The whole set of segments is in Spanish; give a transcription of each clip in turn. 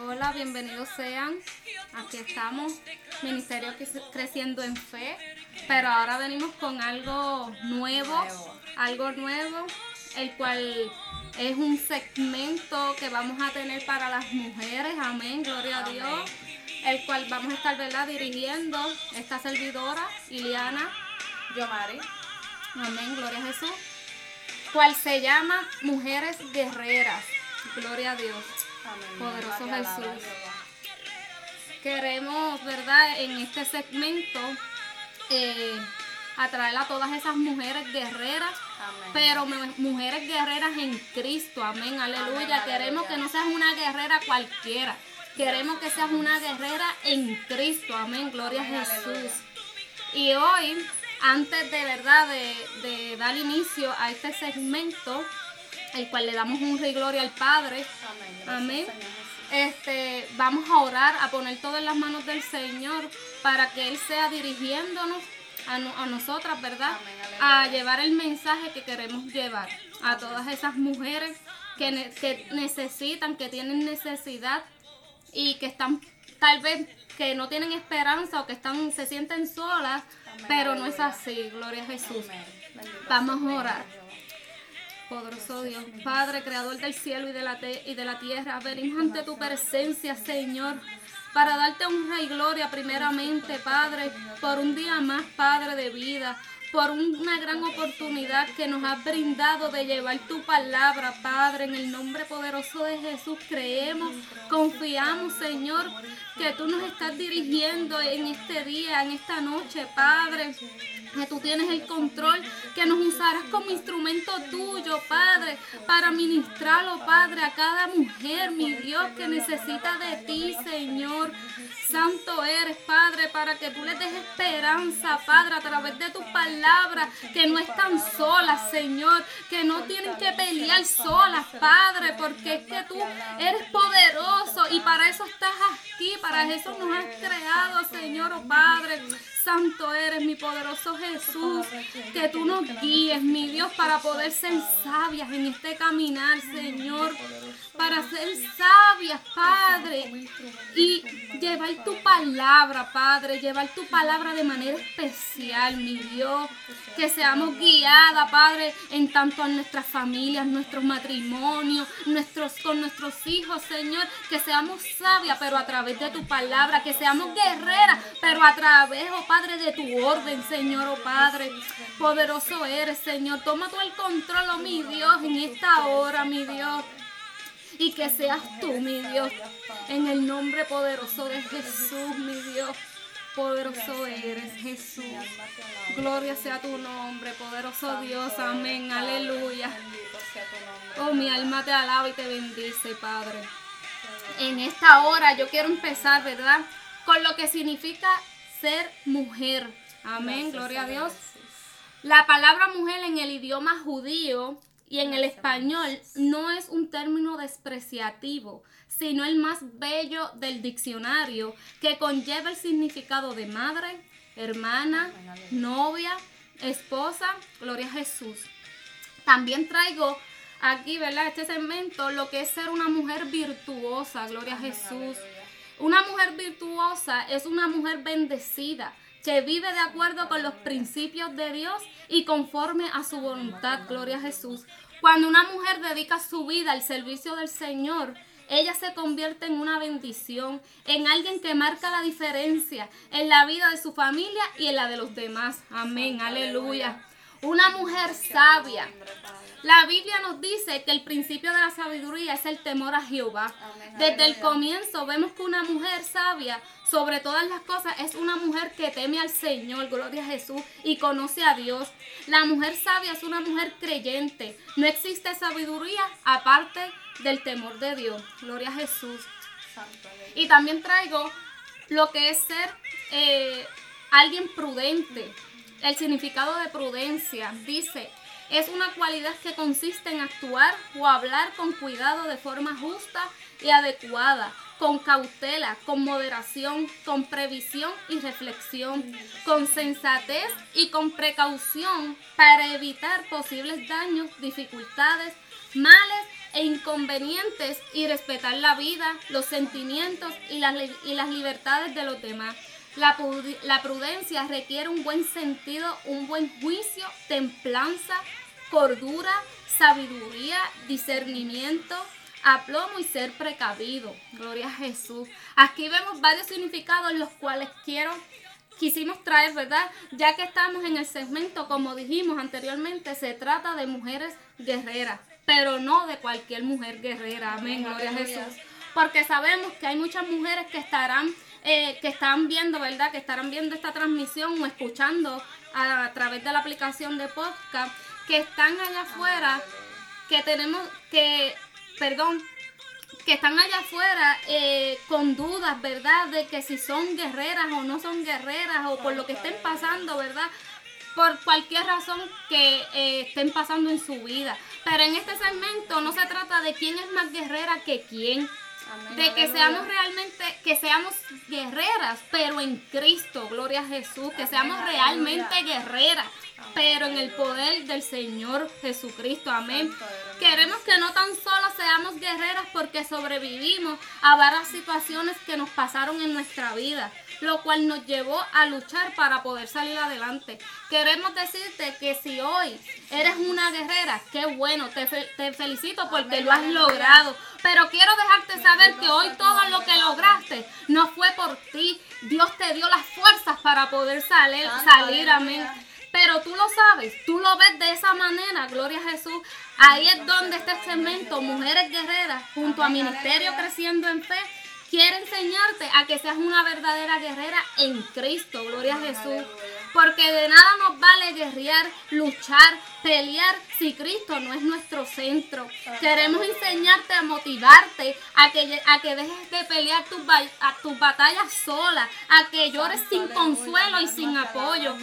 Hola, bienvenidos sean. Aquí estamos, Ministerio Creciendo en Fe, pero ahora venimos con algo nuevo, algo nuevo, el cual es un segmento que vamos a tener para las mujeres, amén, gloria a Dios, el cual vamos a estar, ¿verdad?, dirigiendo esta servidora, Iliana. Yomari. Amén, gloria a Jesús. Cual se llama Mujeres Guerreras. Gloria a Dios. Poderoso Jesús. Queremos, ¿verdad? En este segmento eh, atraer a todas esas mujeres guerreras, pero mujeres guerreras en Cristo. Amén, aleluya. Queremos que no seas una guerrera cualquiera. Queremos que seas una guerrera en Cristo. Amén, gloria a Jesús. Y hoy, antes de verdad de, de dar inicio a este segmento, el cual le damos un y gloria al Padre. Amén. Este, vamos a orar, a poner todo en las manos del Señor para que Él sea dirigiéndonos a, nosotras, ¿verdad? a llevar el mensaje que queremos llevar a todas esas mujeres que, que necesitan, que tienen necesidad y que están tal vez que no tienen esperanza o que están se sienten solas, pero no es así, gloria a Jesús. Vamos a orar. Poderoso Dios, Padre, creador del cielo y de, la y de la tierra, venimos ante tu presencia, Señor, para darte honra y gloria primeramente, Padre, por un día más, Padre, de vida, por una gran oportunidad que nos has brindado de llevar tu palabra, Padre, en el nombre poderoso de Jesús. Creemos, confiamos, Señor, que tú nos estás dirigiendo en este día, en esta noche, Padre que tú tienes el control, que nos usarás como instrumento tuyo, Padre, para ministrarlo, Padre, a cada mujer, mi Dios, que necesita de ti, Señor. Santo eres, Padre, para que tú les des esperanza, Padre, a través de tu palabra, que no están solas, Señor, que no tienen que pelear solas, Padre, porque es que tú eres poderoso y para eso estás aquí, para eso nos has creado, Señor, oh Padre. Santo eres, mi poderoso Jesús. Que tú nos guíes, mi Dios, para poder ser sabias en este caminar, Señor. Para ser sabias, Padre. Y llevar tu palabra, Padre. Llevar tu palabra de manera especial, mi Dios. Que seamos guiadas, Padre, en tanto a nuestras familias, nuestros matrimonios, nuestros, con nuestros hijos, Señor. Que seamos sabias, pero a través de tu palabra. Que seamos guerreras, pero a través, oh Padre de tu orden, Señor, oh Padre. Poderoso eres, Señor. Toma tú el control, oh mi Dios, en esta hora, mi Dios. Y que seas tú, mi Dios, en el nombre poderoso de Jesús, mi Dios. Poderoso eres, Jesús. Gloria sea tu nombre, poderoso Dios. Amén. Aleluya. Oh, mi alma te alaba y te bendice, Padre. En esta hora yo quiero empezar, ¿verdad? Con lo que significa ser mujer. Amén, gloria a Dios. La palabra mujer en el idioma judío y en el español no es un término despreciativo, sino el más bello del diccionario que conlleva el significado de madre, hermana, novia, esposa, gloria a Jesús. También traigo aquí, ¿verdad? Este segmento, lo que es ser una mujer virtuosa, gloria a Jesús. Una mujer virtuosa es una mujer bendecida que vive de acuerdo con los principios de Dios y conforme a su voluntad. Gloria a Jesús. Cuando una mujer dedica su vida al servicio del Señor, ella se convierte en una bendición, en alguien que marca la diferencia en la vida de su familia y en la de los demás. Amén, aleluya. Una mujer sabia la Biblia nos dice que el principio de la sabiduría es el temor a Jehová. Desde el comienzo vemos que una mujer sabia, sobre todas las cosas, es una mujer que teme al Señor, gloria a Jesús, y conoce a Dios. La mujer sabia es una mujer creyente. No existe sabiduría aparte del temor de Dios. Gloria a Jesús. Y también traigo lo que es ser eh, alguien prudente. El significado de prudencia. Dice, es una cualidad que consiste en actuar o hablar con cuidado de forma justa y adecuada, con cautela, con moderación, con previsión y reflexión, con sensatez y con precaución para evitar posibles daños, dificultades, males e inconvenientes y respetar la vida, los sentimientos y las, y las libertades de los demás. La, la prudencia requiere un buen sentido, un buen juicio, templanza, cordura, sabiduría, discernimiento, aplomo y ser precavido. Gloria a Jesús. Aquí vemos varios significados los cuales quiero quisimos traer, ¿verdad? Ya que estamos en el segmento, como dijimos anteriormente, se trata de mujeres guerreras, pero no de cualquier mujer guerrera. Amén, gloria a Jesús. Porque sabemos que hay muchas mujeres que estarán, eh, que están viendo, ¿verdad? Que estarán viendo esta transmisión o escuchando a, a través de la aplicación de podcast, que están allá afuera, que tenemos que, perdón, que están allá afuera eh, con dudas, ¿verdad? De que si son guerreras o no son guerreras o por lo que estén pasando, ¿verdad? Por cualquier razón que eh, estén pasando en su vida. Pero en este segmento no se trata de quién es más guerrera que quién. de que seamos realmente, que seamos guerreras, pero en Cristo, gloria a Jesús, que seamos realmente guerreras, pero en el poder del Señor Jesucristo. Amén. Queremos que no tan solo seamos guerreras porque sobrevivimos a varias situaciones que nos pasaron en nuestra vida, lo cual nos llevó a luchar para poder salir adelante. Queremos decirte que si hoy eres una guerrera, qué bueno, te, te felicito porque lo has logrado. Pero quiero dejarte saber que hoy todo lo que lograste no fue por ti. Dios te dio las fuerzas para poder salir, salir, amén. Pero tú lo sabes, tú lo ves de esa manera, gloria a Jesús. Ahí es donde este segmento, Mujeres Guerreras, junto a Ministerio Creciendo en Fe, quiere enseñarte a que seas una verdadera guerrera en Cristo, gloria a Jesús. Porque de nada nos vale guerrear, luchar, pelear si Cristo no es nuestro centro. Queremos enseñarte a motivarte, a que, a que dejes de pelear tus, a tus batallas sola, a que llores sin consuelo y sin apoyo.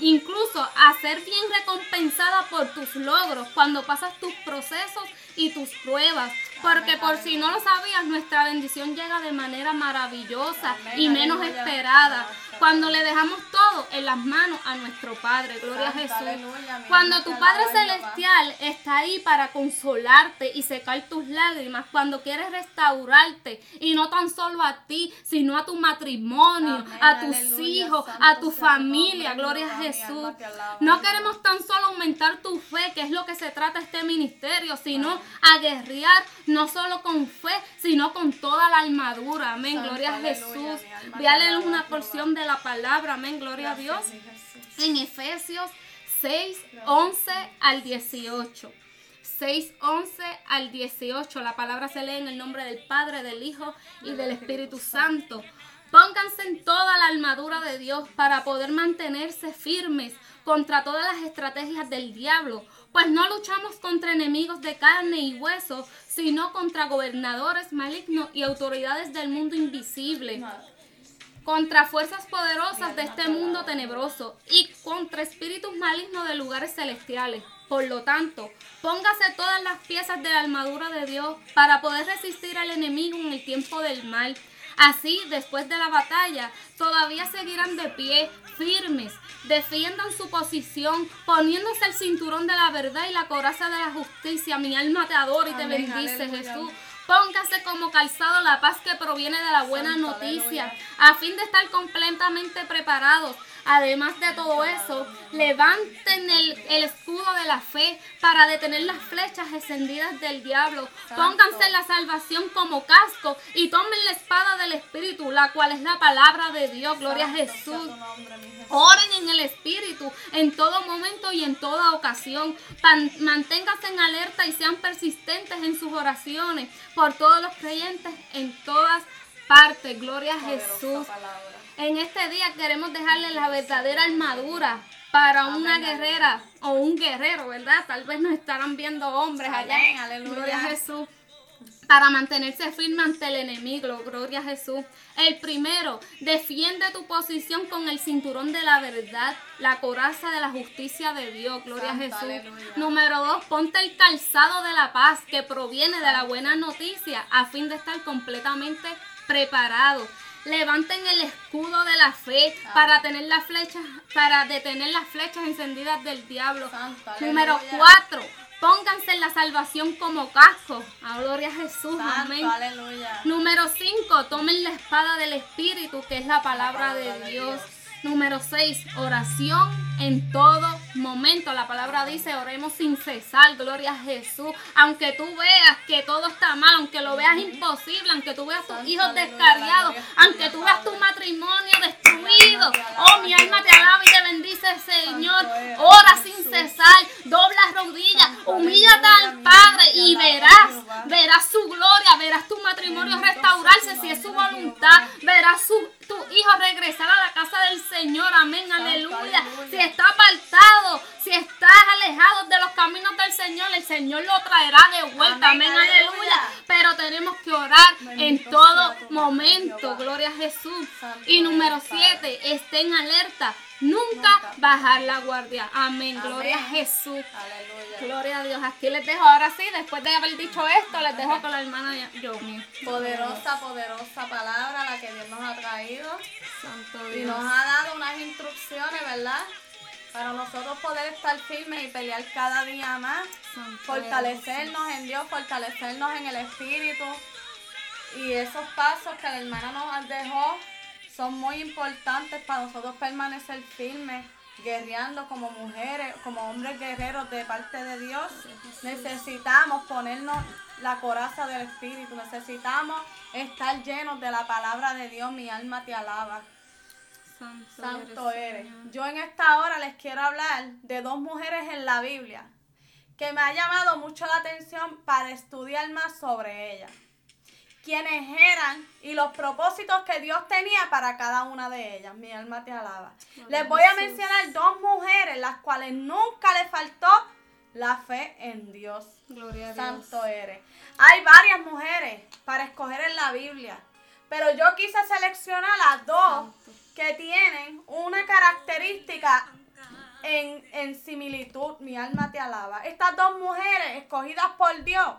Incluso a ser bien recompensada por tus logros cuando pasas tus procesos y tus pruebas. Porque por si no lo sabías, nuestra bendición llega de manera maravillosa y menos esperada. Cuando le dejamos todo en las manos a nuestro Padre, gloria a Jesús. Cuando tu Padre Celestial está ahí para consolarte y secar tus lágrimas, cuando quieres restaurarte y no tan solo a ti, sino a tu matrimonio, a tus hijos, a tu familia, gloria a Jesús. No queremos tan solo aumentar tu fe, que es lo que se trata este ministerio, sino a guerrear no solo con fe, sino con toda la armadura. Amén, gloria a Jesús. Leer una porción de la palabra, amén, gloria a Dios. En Efesios 6, 11 al 18. 6, 11 al 18. La palabra se lee en el nombre del Padre, del Hijo y del Espíritu Santo. Pónganse en toda la armadura de Dios para poder mantenerse firmes contra todas las estrategias del diablo, pues no luchamos contra enemigos de carne y hueso, sino contra gobernadores malignos y autoridades del mundo invisible, contra fuerzas poderosas de este mundo tenebroso y contra espíritus malignos de lugares celestiales. Por lo tanto, póngase todas las piezas de la armadura de Dios para poder resistir al enemigo en el tiempo del mal Así, después de la batalla, todavía seguirán de pie, firmes, defiendan su posición, poniéndose el cinturón de la verdad y la coraza de la justicia. Mi alma te adora y te bendice, Jesús. Póngase como calzado la paz que proviene de la buena noticia, a fin de estar completamente preparados Además de todo eso, levanten el, escudo de la fe para detener las flechas encendidas del diablo. Pónganse la salvación como casco y tomen la espada del Espíritu, la cual es la palabra de Dios. Gloria a Jesús. Oren en el Espíritu en todo momento y en toda ocasión. manténganse en alerta y sean persistentes en sus oraciones por todos los creyentes en todas partes. Gloria a Jesús. En este día queremos dejarle la verdadera armadura para una guerrera o un guerrero, ¿verdad? Tal vez nos estarán viendo hombres allá. Aleluya. Gloria a Jesús. Para mantenerse firme ante el enemigo, gloria a Jesús. El primero, defiende tu posición con el cinturón de la verdad, la coraza de la justicia de Dios, gloria a Jesús. Número dos, ponte el calzado de la paz que proviene de la buena noticia a fin de estar completamente preparado. Levanten el escudo de la fe para tener las flechas, para detener las flechas encendidas del diablo. Número 4. Pónganse la salvación como casco. A gloria a Jesús. amén. Número 5. Tomen la espada del Espíritu, que es la palabra, de, Dios. Número 6, oración en todo momento. La palabra dice, oremos sin cesar, gloria a Jesús. Aunque tú veas que todo está mal, aunque lo veas imposible, aunque tú veas tus hijos descarriados, aunque tú veas tu matrimonio destruido. Oh, mi alma te alaba y te bendice, Señor. Ora sin cesar, dobla rodillas, humíllate al Padre y verás, verás su gloria, verás tu matrimonio restaurarse si es su voluntad, verás su, tu hijo regresar a la casa del Señor, amén, aleluya. Si está apartado, si estás alejado de los caminos del Señor, el Señor lo traerá de vuelta, amén, aleluya. Pero tenemos que orar en todo momento, gloria a Jesús. Y número siete, estén alerta. Nunca, bajar la guardia. Amén. Gloria a Jesús. Aleluya. Gloria a Dios. Aquí les dejo ahora sí, después de haber dicho esto, les dejo con la hermana Yomi. Poderosa, poderosa palabra la que Dios nos ha traído. Santo Dios. Y nos ha dado unas instrucciones, ¿verdad? Para nosotros poder estar firmes y pelear cada día más. fortalecernos en Dios, fortalecernos en el Espíritu. Y esos pasos que la hermana nos dejó son muy importantes para nosotros permanecer firmes, guerreando como mujeres, como hombres guerreros de parte de Dios. Necesitamos ponernos la coraza del Espíritu, necesitamos estar llenos de la palabra de Dios. Mi alma te alaba. Santo, eres. Yo en esta hora les quiero hablar de dos mujeres en la Biblia que me ha llamado mucho la atención para estudiar más sobre ellas quienes eran y los propósitos que Dios tenía para cada una de ellas. Mi alma te alaba. Les voy a mencionar dos mujeres las cuales nunca les faltó la fe en Dios. Gloria a Dios. Santo eres. Hay varias mujeres para escoger en la Biblia, pero yo quise seleccionar a dos que tienen una característica en, en similitud. Mi alma te alaba. Estas dos mujeres escogidas por Dios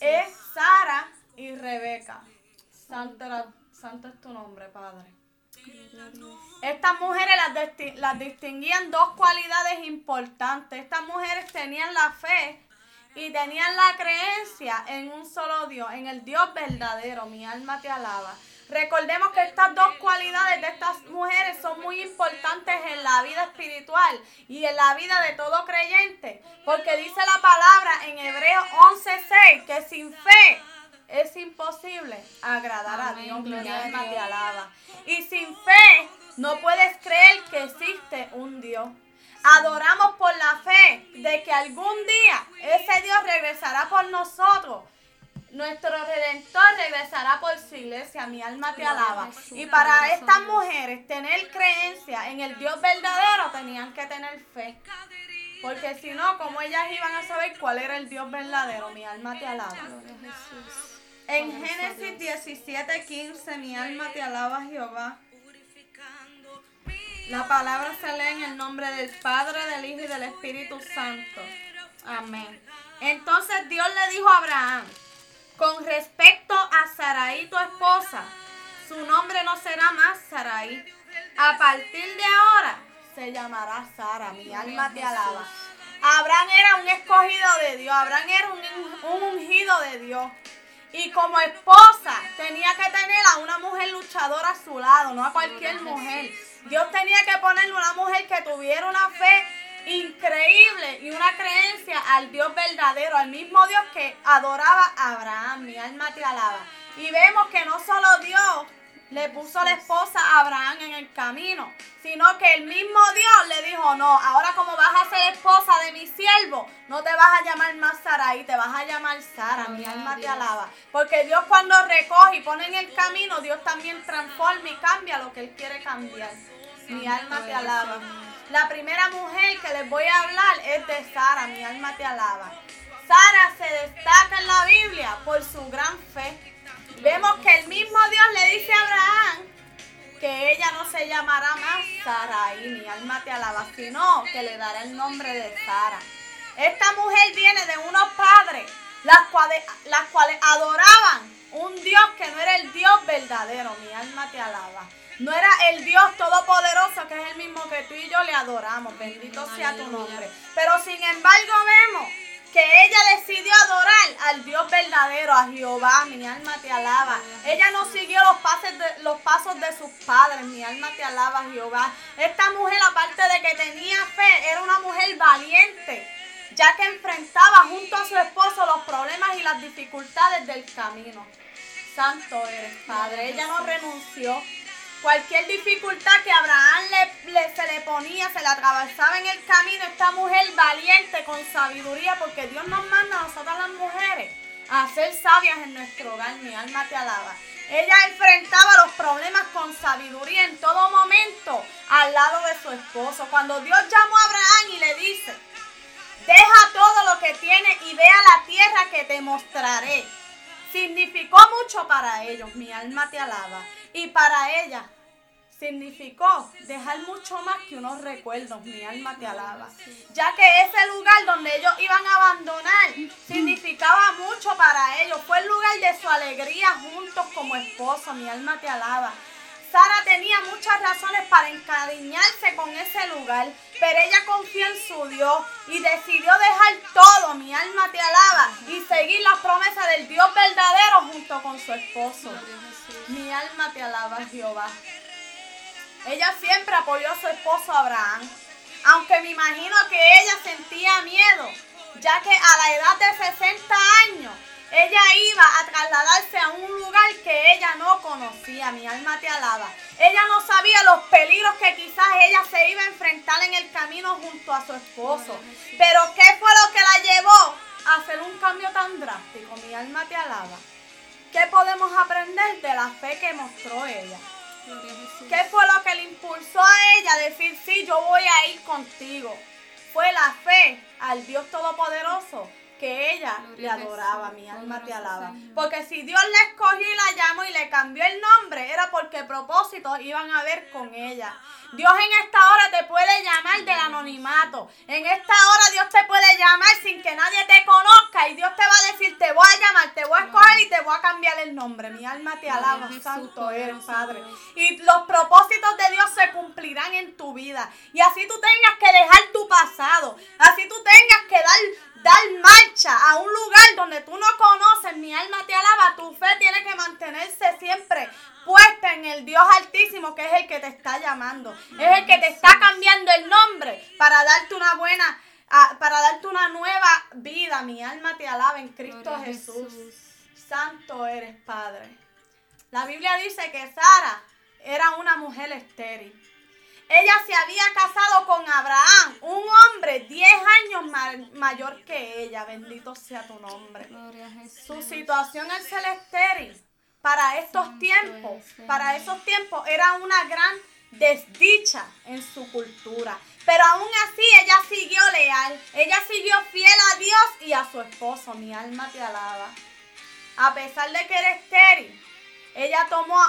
es Sara y Rebeca. Santo, santo es tu nombre, Padre. Estas mujeres las, las distinguían dos cualidades importantes. Estas mujeres tenían la fe y tenían la creencia en un solo Dios, en el Dios verdadero. Mi alma te alaba. Recordemos que estas dos cualidades de estas mujeres son muy importantes en la vida espiritual y en la vida de todo creyente, porque dice la palabra en Hebreos 11:6 que sin fe es imposible agradar a Dios. Mi alma te alaba. Y sin fe no puedes creer que existe un Dios. Adoramos por la fe de que algún día ese Dios regresará por nosotros nuestro Redentor regresará por su iglesia, mi alma te alaba. Y para estas mujeres tener creencia en el Dios verdadero tenían que tener fe. Porque si no, ¿cómo ellas iban a saber cuál era el Dios verdadero? Mi alma te alaba. En Génesis 17, 15, mi alma te alaba Jehová. La palabra se lee en el nombre del Padre, del Hijo y del Espíritu Santo. Amén. Entonces Dios le dijo a Abraham, con respecto a Sarai, tu esposa, su nombre no será más Sarai. A partir de ahora se llamará Sara. Mi alma te alaba. Abraham era un escogido de Dios. Abraham era un, ungido de Dios. Y como esposa tenía que tener a una mujer luchadora a su lado, no a cualquier mujer. Dios tenía que ponerle una mujer que tuviera una fe increíble y una creencia al Dios verdadero, al mismo Dios que adoraba a Abraham. Mi alma te alaba. Y vemos que no solo Dios le puso la esposa a Abraham en el camino, sino que el mismo Dios le dijo, no, ahora como vas a ser esposa de mi siervo, no te vas a llamar más Sarai, te vas a llamar Sara, mi alma te alaba. Porque Dios cuando recoge y pone en el camino, Dios también transforma y cambia lo que Él quiere cambiar. Mi alma te alaba. La primera mujer que les voy a hablar es de Sara, mi alma te alaba. Sara se destaca en la Biblia por su gran fe. Vemos que el mismo Dios le dice a Abraham que ella no se llamará más Sara y mi alma te alaba, sino que le dará el nombre de Sara. Esta mujer viene de unos padres las cuales, cuales adoraban Un Dios que no era el Dios verdadero, mi alma te alaba. No era el Dios todopoderoso que es el mismo que tú y yo le adoramos. Bendito sea tu nombre. Pero sin embargo vemos que ella decidió adorar al Dios verdadero, a Jehová, mi alma te alaba. Ella no siguió los, pasos de, los pasos de sus padres, mi alma te alaba, Jehová. Esta mujer, aparte de que tenía fe, era una mujer valiente, ya que enfrentaba junto a su esposo los problemas y las dificultades del camino. Santo eres, Padre. Ella no renunció. Cualquier dificultad que Abraham le, se le ponía, se le atravesaba en el camino, esta mujer valiente con sabiduría, porque Dios nos manda a nosotras las mujeres a ser sabias en nuestro hogar. Mi alma te alaba. Ella enfrentaba los problemas con sabiduría en todo momento al lado de su esposo. Cuando Dios llamó a Abraham y le dice, deja todo lo que tiene y ve a la tierra que te mostraré. Significó mucho para ellos, mi alma te alaba. Y para ella significó dejar mucho más que unos recuerdos, mi alma te alaba. Ya que ese lugar donde ellos iban a abandonar significaba mucho para ellos. Fue el lugar de su alegría juntos como esposos, mi alma te alaba. Sara tenía muchas razones para encariñarse con ese lugar, pero ella confió en su Dios y decidió dejar todo, mi alma te alaba, y seguir las promesas del Dios verdadero junto con su esposo. Mi alma te alaba, Jehová. Ella siempre apoyó a su esposo Abraham, aunque me imagino que ella sentía miedo, ya que a la edad de 60 años ella iba a trasladarse a un lugar que ella no conocía, mi alma te alaba. Ella no sabía los peligros que quizás ella se iba a enfrentar en el camino junto a su esposo. Pero ¿qué fue lo que la llevó a hacer un cambio tan drástico? Mi alma te alaba. ¿Qué podemos aprender de la fe que mostró ella? ¿Qué fue lo que le impulsó a ella a decir, sí, yo voy a ir contigo? Fue la fe al Dios Todopoderoso que ella le adoraba, mi alma te alaba. Porque si Dios la escogió y la llamó y le cambió el nombre, era porque propósitos iban a ver con ella. Dios en esta hora te puede llamar del anonimato. En esta hora Dios te puede llamar sin que nadie te conozca y Dios te va a decir, te voy a llamar, te voy a escoger y te voy a cambiar el nombre. Mi alma te alaba, santo eres, Padre. Y los propósitos de Dios se cumplirán en tu vida. Y así tú tengas que dejar tu pasado. Así tú tengas marcha a un lugar donde tú no conoces, mi alma te alaba, tu fe tiene que mantenerse siempre puesta en el Dios Altísimo, que es el que te está llamando, es el que te está cambiando el nombre para darte una buena, ah, para darte una nueva vida. Mi alma te alaba en Cristo Jesús. Santo eres, Padre. La Biblia dice que Sara era una mujer estéril. Ella se había casado con Abraham, un hombre 10 años mayor que ella. Bendito sea tu nombre. Su situación es ser estéril para estos tiempos, para esos tiempos era una gran desdicha en su cultura. Pero aún así ella siguió leal, ella siguió fiel a Dios y a su esposo. Mi alma te alaba. A pesar de que era estéril, ella tomó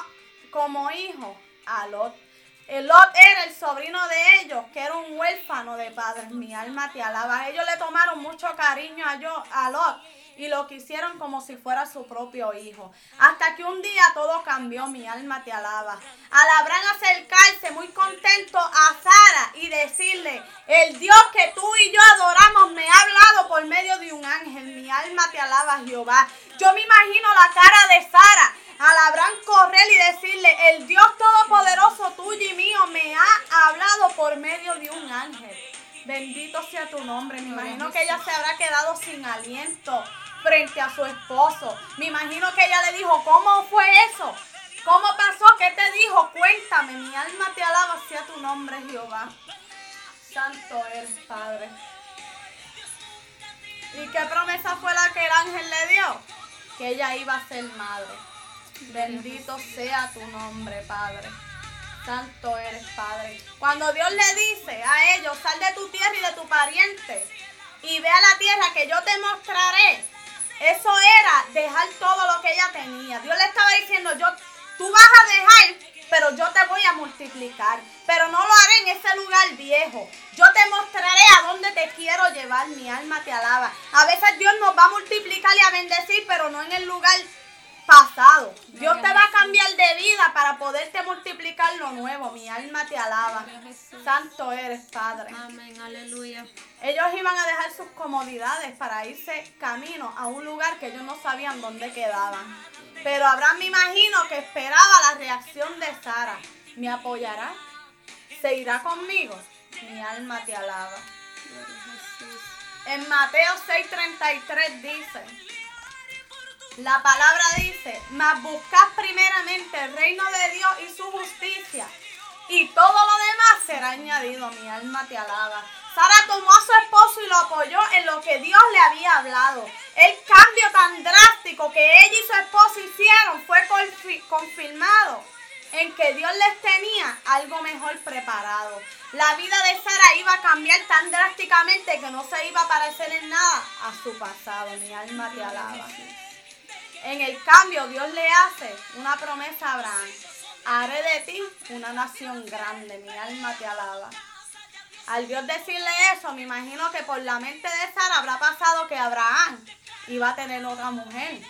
como hijo a Lot Lot era el sobrino de ellos, que era un huérfano de padres. Mi alma te alaba. Ellos le tomaron mucho cariño a, yo, a Lot y lo quisieron como si fuera su propio hijo. Hasta que un día todo cambió, mi alma te alaba. Al Abraham acercarse muy contento a Sara y decirle, el Dios que tú y yo adoramos me ha hablado por medio de un ángel. Mi alma te alaba, Jehová. Yo me imagino la cara de Sara al correr y decirle, el Dios todopoderoso tuyo y mío me ha hablado por medio de un ángel. Bendito sea tu nombre. Me imagino que ella se habrá quedado sin aliento frente a su esposo. Me imagino que ella le dijo, ¿cómo fue eso? ¿Cómo pasó? ¿Qué te dijo? Cuéntame, mi alma te alaba sea tu nombre, Jehová. Santo eres, Padre. ¿Y qué promesa fue la que el ángel le dio? Que ella iba a ser madre. Bendito sea tu nombre, Padre. Santo eres, Padre. Cuando Dios le dice a ellos, sal de tu tierra y de tu pariente y ve a la tierra que yo te mostraré, eso era dejar todo lo que ella tenía. Dios le estaba diciendo, yo, tú vas a dejar, pero yo te voy a multiplicar. Pero no lo haré en ese lugar viejo. Yo te mostraré a dónde te quiero llevar. Mi alma te alaba. A veces Dios nos va a multiplicar y a bendecir, pero no en el lugar pasado. Dios te va a cambiar de vida para poderte multiplicar lo nuevo. Mi alma te alaba. Santo eres, Padre. Amén, aleluya. Ellos iban a dejar sus comodidades para irse camino a un lugar que ellos no sabían dónde quedaban. Pero Abraham me imagino que esperaba la reacción de Sara. ¿Me apoyará? ¿Se irá conmigo? Mi alma te alaba. En Mateo 6:33 dice, la palabra dice, mas buscad primeramente el reino de Dios y su justicia, y todo lo demás será añadido. Mi alma te alaba. Sara tomó a su esposo y lo apoyó en lo que Dios le había hablado. El cambio tan drástico que ella y su esposo hicieron fue confirmado en que Dios les tenía algo mejor preparado. La vida de Sara iba a cambiar tan drásticamente que no se iba a parecer en nada a su pasado. Mi alma te alaba. En el cambio, Dios le hace una promesa a Abraham. Haré de ti una nación grande. Mi alma te alaba. Al Dios decirle eso, me imagino que por la mente de Sara habrá pasado que Abraham iba a tener otra mujer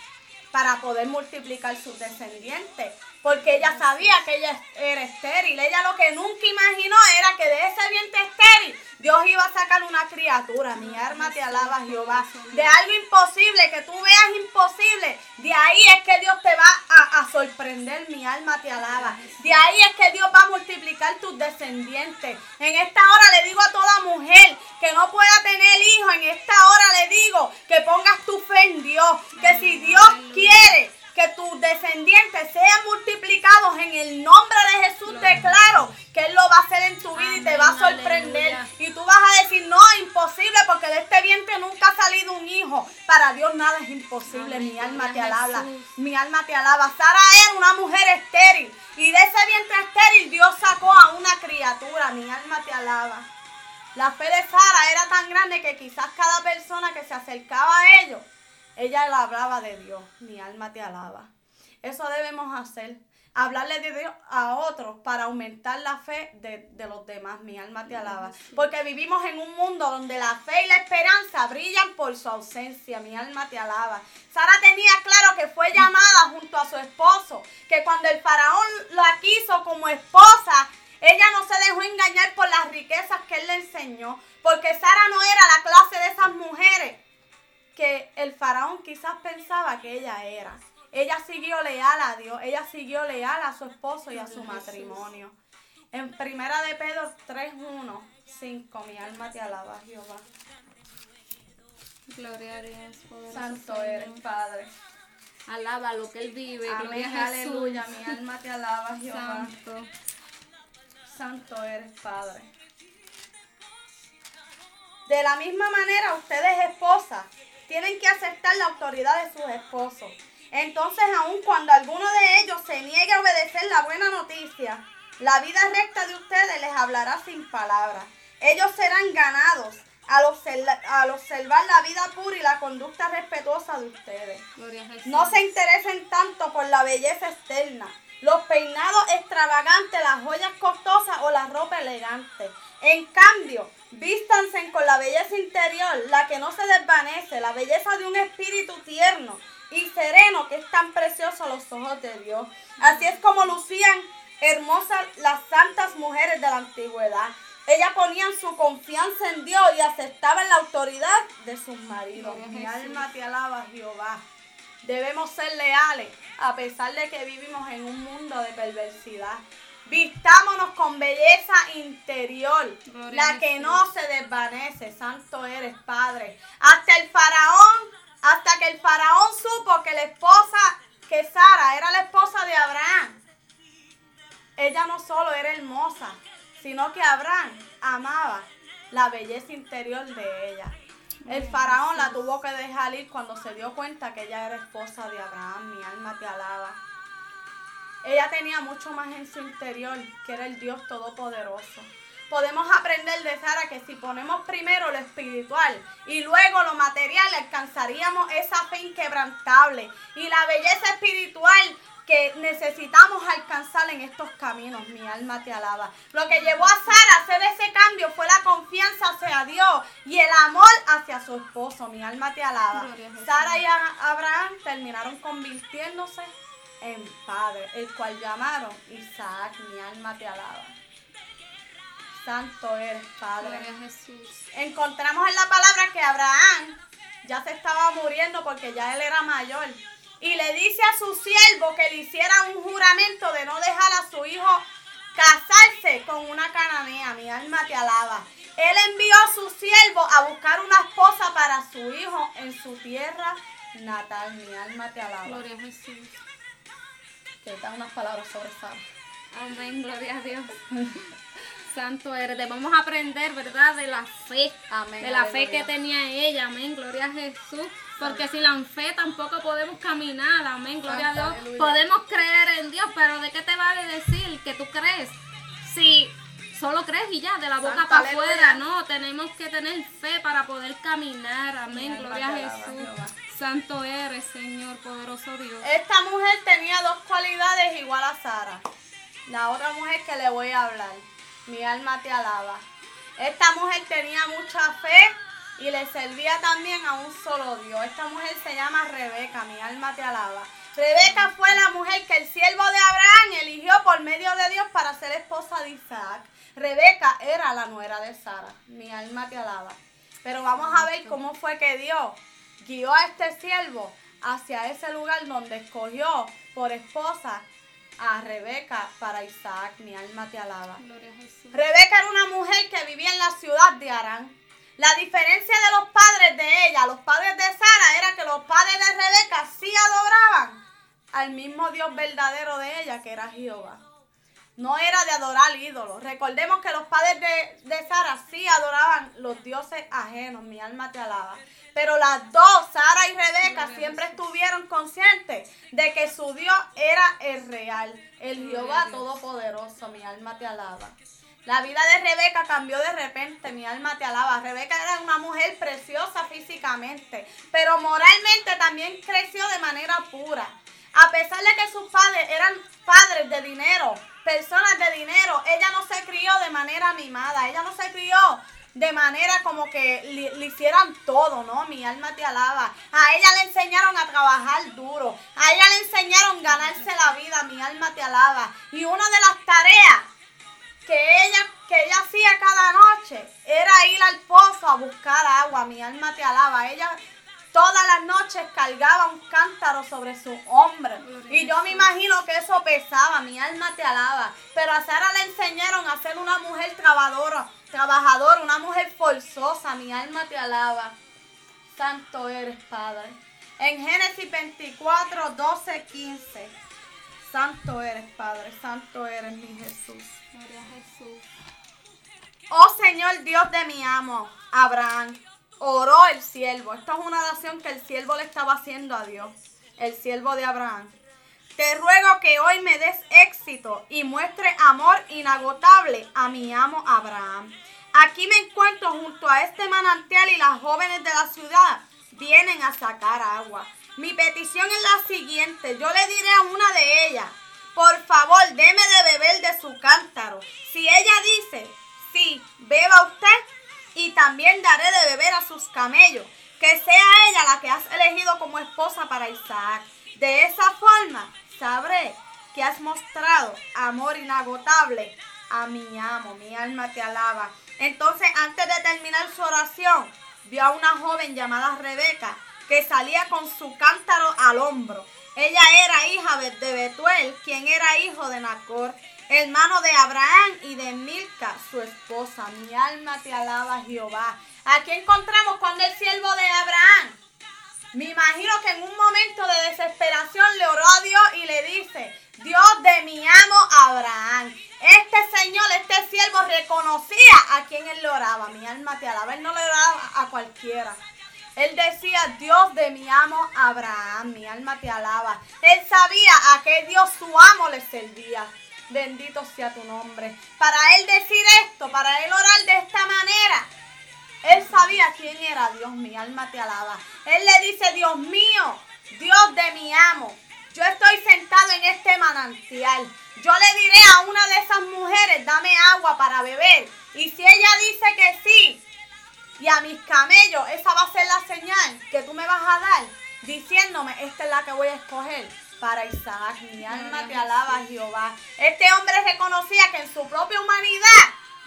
para poder multiplicar sus descendientes porque ella sabía que ella era estéril. Ella lo que nunca imaginó era que de ese vientre estéril Dios iba a sacar una criatura. Mi alma te alaba, Jehová. De algo imposible, que tú veas imposible, de ahí es que Dios te va a, a sorprender. Mi alma te alaba. De ahí es que Dios va a multiplicar tus descendientes. En esta hora le digo a toda mujer que no pueda tener hijo, en esta hora le digo que pongas tu fe en Dios. Que si Dios quiere que tus descendientes sean multiplicados en el nombre de Jesús, declaro que Él lo va a hacer en tu vida y te va a sorprender. Y tú vas a decir, no, imposible, porque de este vientre nunca ha salido un hijo. Para Dios nada es imposible. Mi alma te alaba. Mi alma te alaba. Sara era una mujer estéril. Y de ese vientre estéril Dios sacó a una criatura. Mi alma te alaba. La fe de Sara era tan grande que quizás cada persona que se acercaba a ellos ella le hablaba de Dios. Mi alma te alaba. Eso debemos hacer. Hablarle de Dios a otros para aumentar la fe de, los demás. Mi alma te alaba. Porque vivimos en un mundo donde la fe y la esperanza brillan por su ausencia. Mi alma te alaba. Sara tenía claro que fue llamada junto a su esposo. Que cuando el faraón la quiso como esposa, ella no se dejó engañar por las riquezas que él le enseñó. Porque Sara no era la clase de esas mujeres que el faraón quizás pensaba que ella era. Ella siguió leal a Dios, ella siguió leal a su esposo y a su matrimonio. En primera de Pedro 3.1, 5, mi alma te alaba, Jehová. Gloria a Dios. Santo eres, Padre. Alaba lo que Él vive. Gloria a Aleluya, mi alma te alaba, Jehová. Santo. Santo eres, Padre. De la misma manera, ustedes esposas tienen que aceptar la autoridad de sus esposos. Entonces, aun cuando alguno de ellos se niegue a obedecer la buena noticia, la vida recta de ustedes les hablará sin palabras. Ellos serán ganados al observar, la vida pura y la conducta respetuosa de ustedes. No se interesen tanto por la belleza externa, los peinados extravagantes, las joyas costosas o la ropa elegante. En cambio, vístanse con la belleza interior, la que no se desvanece, la belleza de un espíritu tierno y sereno que es tan precioso a los ojos de Dios. Así es como lucían hermosas las santas mujeres de la antigüedad. Ellas ponían su confianza en Dios y aceptaban la autoridad de sus maridos. Mi alma te alaba, Jehová. Debemos ser leales a pesar de que vivimos en un mundo de perversidad. Vistámonos con belleza interior, la que no se desvanece. Santo eres, Padre. Hasta el faraón, hasta que el faraón supo que la esposa, que Sara era la esposa de Abraham. Ella no solo era hermosa, sino que Abraham amaba la belleza interior de ella. El faraón la tuvo que dejar ir cuando se dio cuenta que ella era esposa de Abraham. Mi alma te alaba. Ella tenía mucho más en su interior, que era el Dios Todopoderoso. Podemos aprender de Sara que si ponemos primero lo espiritual y luego lo material, alcanzaríamos esa fe inquebrantable y la belleza espiritual que necesitamos alcanzar en estos caminos. Mi alma te alaba. Lo que llevó a Sara a hacer ese cambio fue la confianza hacia Dios y el amor hacia su esposo. Mi alma te alaba. Sara y Abraham terminaron convirtiéndose en padre, el cual llamaron Isaac. Mi alma te alaba. Santo eres, Padre. Jesús. Encontramos en la palabra que Abraham ya se estaba muriendo porque ya él era mayor y le dice a su siervo que le hiciera un juramento de no dejar a su hijo casarse con una cananea. Mi alma te alaba. Él envió a su siervo a buscar una esposa para su hijo en su tierra natal. Mi alma te alaba. Gloria a Jesús. Que da unas palabras sobre Sara. Amén, gloria a Dios. Santo eres. Debemos aprender, ¿verdad? De la fe. Amén. De la fe que tenía ella. Amén, gloria a Jesús. Porque sin la fe tampoco podemos caminar, amén, gloria a Dios. Podemos creer en Dios, pero ¿de qué te vale decir que tú crees? Si solo crees y ya, de la boca para afuera, no, tenemos que tener fe para poder caminar, amén, gloria a Jesús. Santo eres, Señor, poderoso Dios. Esta mujer tenía dos cualidades igual a Sara. La otra mujer que le voy a hablar, mi alma te alaba. Esta mujer tenía mucha fe y le servía también a un solo Dios. Esta mujer se llama Rebeca, mi alma te alaba. Rebeca fue la mujer que el siervo de Abraham eligió por medio de Dios para ser esposa de Isaac. Rebeca era la nuera de Sara, mi alma te alaba. Pero vamos a ver cómo fue que Dios guió a este siervo hacia ese lugar donde escogió por esposa a Rebeca para Isaac, mi alma te alaba. Rebeca era una mujer que vivía en la ciudad de Arán. La diferencia de los padres de ella, los padres de Sara, era que los padres de Rebeca sí adoraban al mismo Dios verdadero de ella, que era Jehová. No era de adorar ídolos. Recordemos que los padres de, de Sara sí adoraban los dioses ajenos. Mi alma te alaba. Pero las dos, Sara y Rebeca, siempre estuvieron conscientes de que su Dios era el real, el Jehová todopoderoso. Mi alma te alaba. La vida de Rebeca cambió de repente, mi alma te alaba. Rebeca era una mujer preciosa físicamente, pero moralmente también creció de manera pura. A pesar de que sus padres eran padres de dinero, personas de dinero, ella no se crió de manera mimada, ella no se crió de manera como que le, hicieran todo, ¿no? Mi alma te alaba. A ella le enseñaron a trabajar duro, a ella le enseñaron ganarse la vida, mi alma te alaba. Y una de las tareas que ella, que ella hacía cada noche era ir al pozo a buscar agua. Mi alma te alaba. Ella todas las noches cargaba un cántaro sobre su hombro. Y yo me imagino que eso pesaba. Mi alma te alaba. Pero a Sara le enseñaron a ser una mujer trabajadora, trabajadora, una mujer forzosa. Mi alma te alaba. Santo eres, Padre. En Génesis 24, 12, 15. Santo eres, Padre. Santo eres mi Jesús. Jesús. Oh Señor Dios de mi amo, Abraham, oró el siervo. Esta es una oración que el siervo le estaba haciendo a Dios, el siervo de Abraham. Te ruego que hoy me des éxito y muestre amor inagotable a mi amo Abraham. Aquí me encuentro junto a este manantial y las jóvenes de la ciudad vienen a sacar agua. Mi petición es la siguiente. Yo le diré a una de ellas, por favor, deme de beber de su cántaro. Si ella dice, sí, beba usted, y también daré de beber a sus camellos, que sea ella la que has elegido como esposa para Isaac. De esa forma, sabré que has mostrado amor inagotable a mi amo, mi alma te alaba. Entonces, antes de terminar su oración, vio a una joven llamada Rebeca que salía con su cántaro al hombro ella era hija de Betuel, quien era hijo de Nacor, hermano de Abraham y de Milca, su esposa. Mi alma te alaba, Jehová. Aquí encontramos cuando el siervo de Abraham. Me imagino que en un momento de desesperación le oró a Dios y le dice, Dios de mi amo Abraham. Este señor, este siervo reconocía a quien él le oraba. Mi alma te alaba. Él no le oraba a cualquiera. Él decía, Dios de mi amo Abraham, mi alma te alaba. Él sabía a qué Dios su amo le servía. Bendito sea tu nombre. Para él decir esto, para él orar de esta manera, él sabía quién era Dios, mi alma te alaba. Él le dice, Dios mío, Dios de mi amo, yo estoy sentado en este manantial. Yo le diré a una de esas mujeres, dame agua para beber. Y si ella dice que sí, y a mis camellos, esa va a ser la señal que tú me vas a dar, diciéndome, esta es la que voy a escoger para Isaac. Mi alma te alaba, Jehová. Este hombre reconocía que en su propia humanidad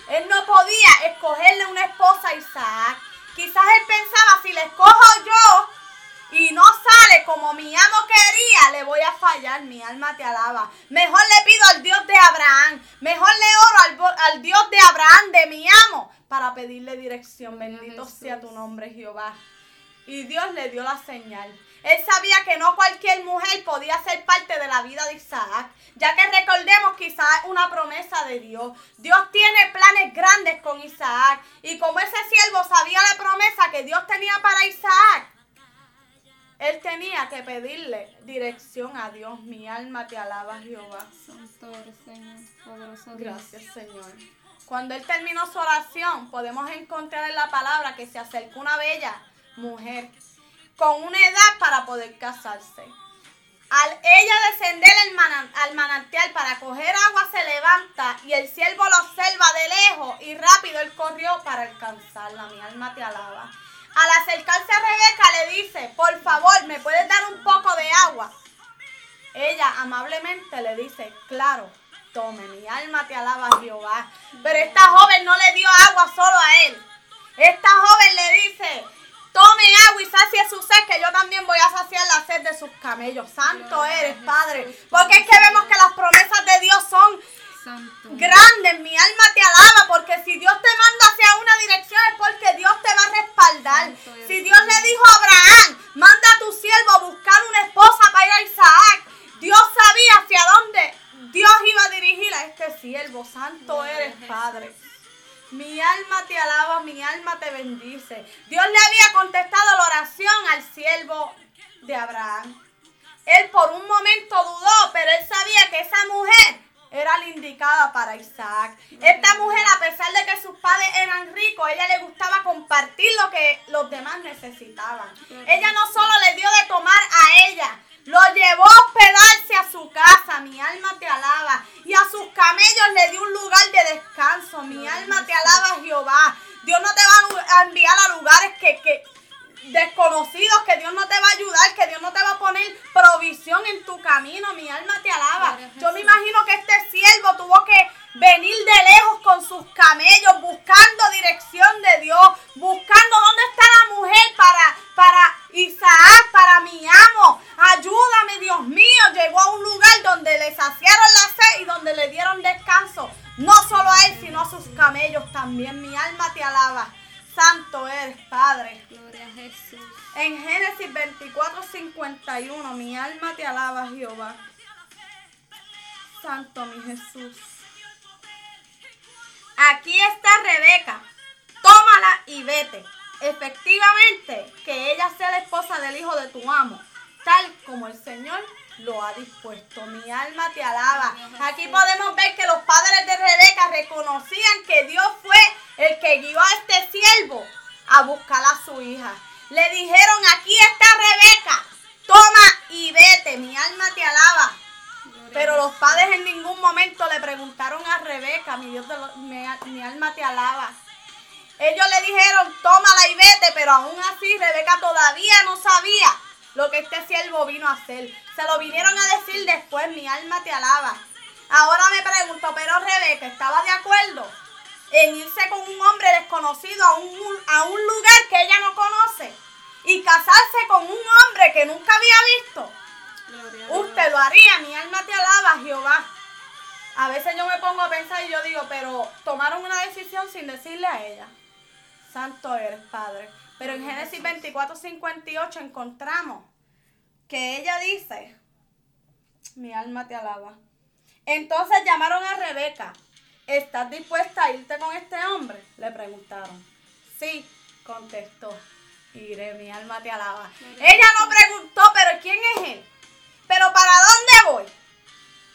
él no podía escogerle una esposa a Isaac. Quizás él pensaba, si le escojo yo y no sale como mi amo quería, le voy a fallar. Mi alma te alaba. Mejor le pido al Dios de Abraham. Mejor le oro al, Dios de Abraham, de mi amo, para pedirle dirección. Bendito sea tu nombre, Jehová. Y Dios le dio la señal. Él sabía que no cualquier mujer podía ser parte de la vida de Isaac, ya que recordemos que Isaac es una promesa de Dios. Dios tiene planes grandes con Isaac. Y como ese siervo sabía la promesa que Dios tenía para Isaac, él tenía que pedirle dirección a Dios. Mi alma te alaba, Jehová. Santo Señor, poderoso Dios. Gracias, Señor. Cuando él terminó su oración, podemos encontrar en la palabra que se acercó una bella mujer con una edad para poder casarse. Al ella descender al manantial para coger agua se levanta y el siervo lo observa de lejos y rápido él corrió para alcanzarla. Mi alma te alaba. Al acercarse a Rebeca le dice, por favor, ¿me puedes dar un poco de agua? Ella amablemente le dice, claro, tome, mi alma te alaba Jehová. Pero esta joven no le dio agua solo a él. Esta joven le dice, Tome agua y sacie su sed, que yo también voy a saciar la sed de sus camellos. Santo eres, Padre. Porque es que vemos que las promesas de Dios son grandes. Mi alma te alaba, porque si Dios te manda hacia una dirección es porque Dios te va a respaldar. Si Dios le dijo a Abraham, manda a tu siervo a buscar una esposa para ir a Isaac, Dios sabía hacia dónde Dios iba a dirigir a este siervo. Santo eres, Padre. Mi alma te alaba, mi alma te bendice. Dios le había contestado la oración al siervo de Abraham. Él por un momento dudó, pero él sabía que esa mujer era la indicada para Isaac. Esta mujer, a pesar de que sus padres eran ricos, ella le gustaba compartir lo que los demás necesitaban. Ella no solo le dio de tomar a ella, lo llevó a hospedarse a su casa, mi alma te alaba. Y a sus camellos le dio un lugar de descanso, mi alma te alaba Jehová. Dios no te va a enviar a lugares que, que desconocidos, que Dios no te va a ayudar, que Dios no te va a poner provisión en tu camino, mi alma te alaba. Yo me imagino que este siervo tuvo que venir de lejos con sus camellos, buscando dirección de Dios, buscando dónde está la mujer para, para Isaac, para mi amo. Ayúdame, Dios mío. Llegó a un lugar donde le saciaron la sed y donde le dieron descanso. No solo a él, sino a sus camellos también. Mi alma te alaba. Santo eres, Padre. Gloria a Jesús. En Génesis 24, 51, mi alma te alaba, Jehová. Santo mi Jesús. Aquí está Rebeca. Tómala y vete. Efectivamente, que ella sea la esposa del hijo de tu amo, tal como el Señor lo ha dispuesto. Mi alma te alaba. Aquí podemos ver que los padres de Rebeca reconocían que Dios fue el que guió a este siervo a buscar a su hija. Le dijeron, aquí está Rebeca, toma y vete. Mi alma te alaba. Pero los padres en ningún momento le preguntaron a Rebeca, mi Dios, mi, alma te alaba. Ellos le dijeron, tómala y vete, pero aún así Rebeca todavía no sabía lo que este siervo vino a hacer. Se lo vinieron a decir después, mi alma te alaba. Ahora me pregunto, pero Rebeca estaba de acuerdo en irse con un hombre desconocido a un, a un lugar que ella no conoce y casarse con un hombre que nunca había visto. Usted lo haría, mi alma te alaba, Jehová. A veces yo me pongo a pensar y yo digo, pero tomaron una decisión sin decirle a ella. Santo eres, Padre. Pero en Génesis 24, 58 encontramos que ella dice, mi alma te alaba. Entonces llamaron a Rebeca. ¿Estás dispuesta a irte con este hombre? Le preguntaron. Sí, contestó. Iré, mi alma te alaba. Ella no preguntó, pero ¿quién es él? ¿Pero para dónde voy?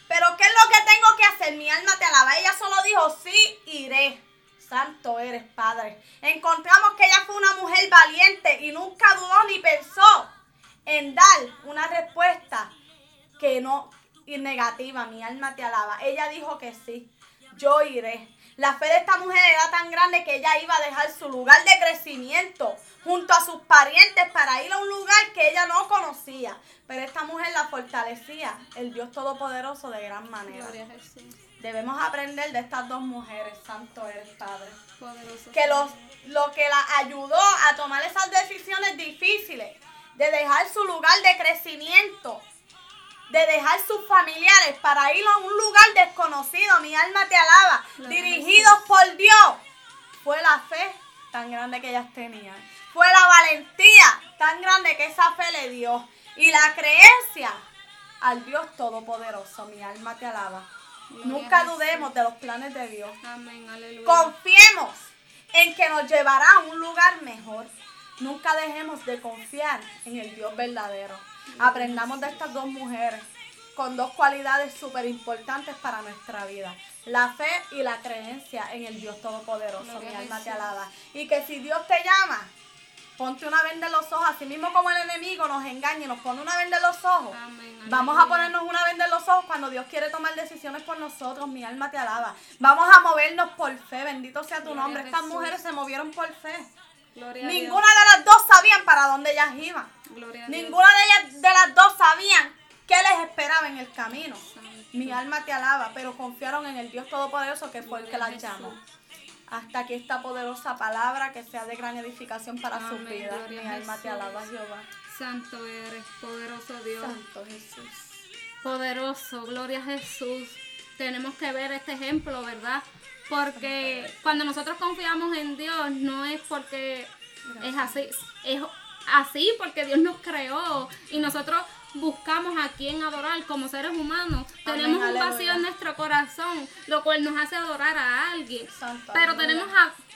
¿Pero qué es lo que tengo que hacer? Mi alma te alaba. Ella solo dijo, sí, iré. Santo eres, Padre. Encontramos que ella fue una mujer valiente y nunca dudó ni pensó en dar una respuesta que no y negativa, mi alma te alaba. Ella dijo que sí, yo iré. La fe de esta mujer era tan grande que ella iba a dejar su lugar de crecimiento junto a sus parientes para ir a un lugar que ella no conocía. Pero esta mujer la fortalecía, el Dios Todopoderoso de gran manera. Debemos aprender de estas dos mujeres, Santo eres Padre. Que los, lo que la ayudó a tomar esas decisiones difíciles, de dejar su lugar de crecimiento, de dejar sus familiares para ir a un lugar desconocido, mi alma te alaba, dirigidos por Dios, fue la fe tan grande que ellas tenían. Fue la valentía tan grande que esa fe le dio. Y la creencia al Dios Todopoderoso, mi alma te alaba. Nunca dudemos de los planes de Dios. Confiemos en que nos llevará a un lugar mejor. Nunca dejemos de confiar en el Dios verdadero. Aprendamos de estas dos mujeres con dos cualidades súper importantes para nuestra vida. La fe y la creencia en el Dios Todopoderoso. Mi alma te alaba. Y que si Dios te llama, ponte una venda en los ojos, así mismo como el enemigo nos engaña y nos pone una venda en los ojos. Vamos a ponernos una venda en los ojos cuando Dios quiere tomar decisiones por nosotros. Mi alma te alaba. Vamos a movernos por fe. Bendito sea tu nombre. Estas mujeres se movieron por fe. Ninguna de las dos sabían para dónde ellas iban. Ninguna de ellas de las dos sabían qué les esperaba en el camino. Mi alma te alaba, pero confiaron en el Dios Todopoderoso que fue el que las llamó. Hasta aquí esta poderosa palabra que sea de gran edificación para su vida. Mi alma te alaba, Jehová. Santo eres, poderoso Dios. Santo Jesús. Poderoso, gloria a Jesús. Tenemos que ver este ejemplo, ¿verdad? Porque cuando nosotros confiamos en Dios, no es porque es así, es así porque Dios nos creó y nosotros buscamos a quien adorar como seres humanos. tenemos un vacío en nuestro corazón, lo cual nos hace adorar a alguien. Pero tenemos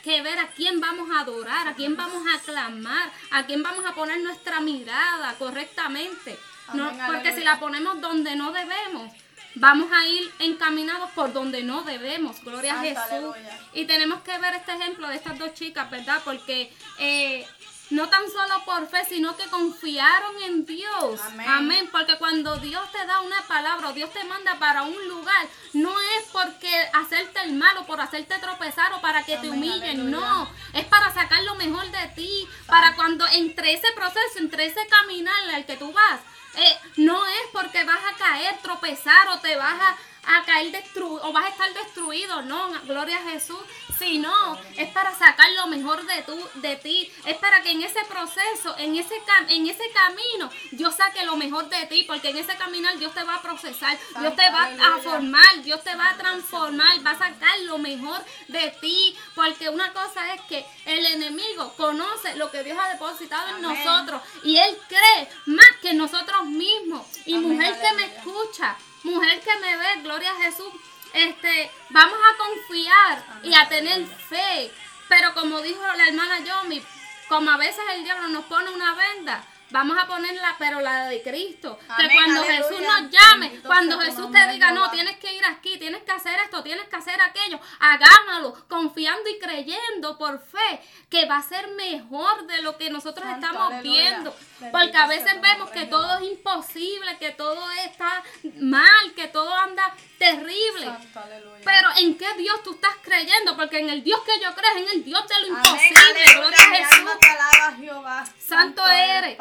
que ver a quién vamos a adorar, a quién vamos a clamar, a quién vamos a poner nuestra mirada correctamente. no, porque si la ponemos donde no debemos, vamos a ir encaminados por donde no debemos. Gloria a Jesús. Y tenemos que ver este ejemplo de estas dos chicas, ¿verdad? Porque eh, no tan solo por fe, sino que confiaron en Dios. Amén. Porque cuando Dios te da una palabra o Dios te manda para un lugar, no es porque hacerte el mal o por hacerte tropezar o para que te humillen, no. Es para sacar lo mejor de ti, para cuando entre ese proceso, entre ese caminar al que tú vas, eh, no es porque vas a caer, tropezar o te vas a a caer destruido o vas a estar destruido, no, gloria a Jesús, sino es para sacar lo mejor de, tu, de ti, es para que en ese proceso, en ese, en ese camino, Dios saque lo mejor de ti, porque en ese caminar Dios te va a procesar, Dios te va a formar, Dios te va a transformar, va a sacar lo mejor de ti, porque una cosa es que el enemigo conoce lo que Dios ha depositado en nosotros y él cree más que nosotros mismos. Y mujer que me escucha, mujer que me ve, gloria a Jesús, este, vamos a confiar y a tener fe. Pero como dijo la hermana Yomi, como a veces el diablo nos pone una venda, Vamos a ponerla, pero la de Cristo. que cuando Jesús nos llame, cuando Jesús te diga, no, tienes que ir aquí, tienes que hacer esto, tienes que hacer aquello, hagámoslo, confiando y creyendo por fe que va a ser mejor de lo que nosotros estamos viendo. Porque a veces vemos que todo es imposible, que todo está mal, que todo anda terrible. Pero ¿en qué Dios tú estás creyendo? Porque en el Dios que yo creo es en el Dios de lo imposible. Gloria a Jesús. Santo eres.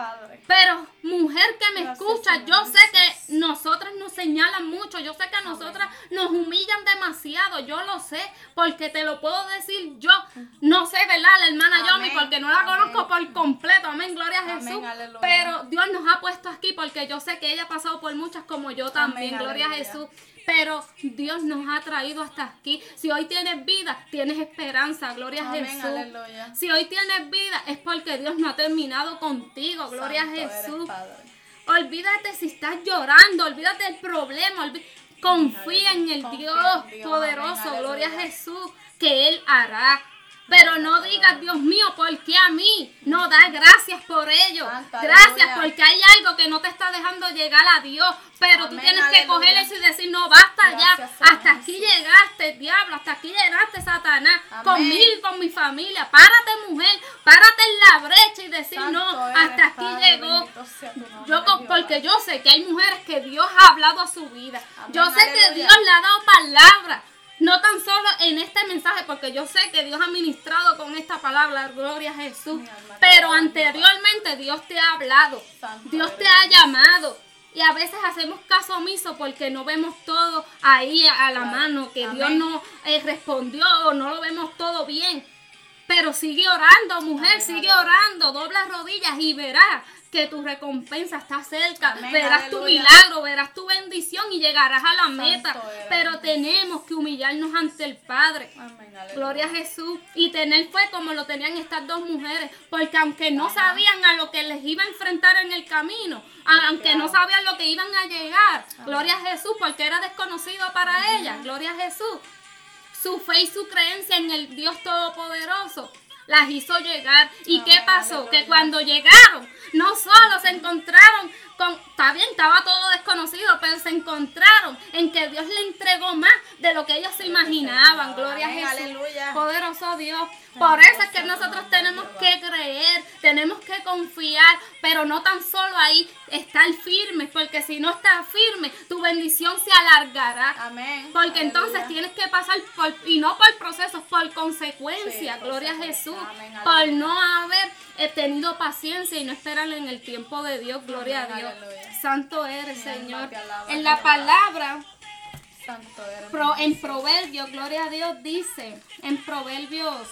Pero mujer que me escucha, yo sé que nosotras nos señalan mucho, yo sé que a nosotras nos humillan demasiado, yo lo sé, porque te lo puedo decir yo. No sé, ¿verdad? La hermana Yomi, porque no la conozco por completo. Amén, gloria a Jesús. Pero Dios nos ha puesto aquí porque yo sé que ella ha pasado por muchas como yo también, gloria a Jesús. Pero Dios nos ha traído hasta aquí. Si hoy tienes vida, tienes esperanza. Gloria a Jesús. Si hoy tienes vida, es porque Dios no ha terminado contigo. Gloria a Jesús. Olvídate si estás llorando. Olvídate del problema. Confía en el Dios poderoso. Gloria a Jesús. Que Él hará. Pero no digas, Dios mío, ¿por qué a mí? No, da gracias por ello. Santa, Gracias aleluya. porque hay algo que no te está dejando llegar a Dios. Pero tú tienes que coger eso y decir, no, basta ya. Señor Hasta aquí llegaste, diablo. Hasta aquí llegaste, Satanás. Amén. Conmigo y con mi familia. Párate, mujer. Párate en la brecha y decir, Santo no, eres, hasta aquí Padre, llegó. nombre, Yo, porque yo sé que hay mujeres que Dios ha hablado a su vida. Amén, yo sé que. Dios le ha dado palabra. No tan solo en este mensaje, porque yo sé que Dios ha ministrado con esta palabra, gloria a Jesús. Pero anteriormente Dios te ha hablado. Dios te ha llamado. Y a veces hacemos caso omiso porque no vemos todo ahí a la mano, que Dios no eh, respondió o no lo vemos todo bien. Pero sigue orando, mujer, sigue orando, dobla rodillas y verás que tu recompensa está cerca. Amén, verás tu milagro, verás tu bendición y llegarás a la Santo meta. Pero tenemos que humillarnos ante el Padre. Amén. Gloria a Jesús. Y tener fe como lo tenían estas dos mujeres. Porque aunque no sabían a lo que les iba a enfrentar en el camino, aunque no sabían lo que iban a llegar, gloria a Jesús, porque era desconocido para ellas, gloria a Jesús. Su fe y su creencia en el Dios Todopoderoso las hizo llegar. ¿Y Amén, qué pasó? Que cuando llegaron, no solo se encontraron con, está bien, estaba todo desconocido, pero se encontraron en que Dios le entregó más de lo que ellos se imaginaban. Gloria a Jesús. aleluya. Poderoso Dios. Por eso es que nosotros tenemos que creer, tenemos que confiar, pero no tan solo ahí estar firmes, porque si no estás firme, tu bendición se alargará. Amén. Porque entonces tienes que pasar por, y no por procesos, por consecuencias, Sí, gloria a. Jesús, Amén, por no haber eh, tenido paciencia y no esperar en el tiempo de Dios, gloria Amén, a Dios. Aleluya. Santo eres, Señor. En la palabra, Santo eres. pro- en Proverbios, gloria a Dios, dice, en Proverbios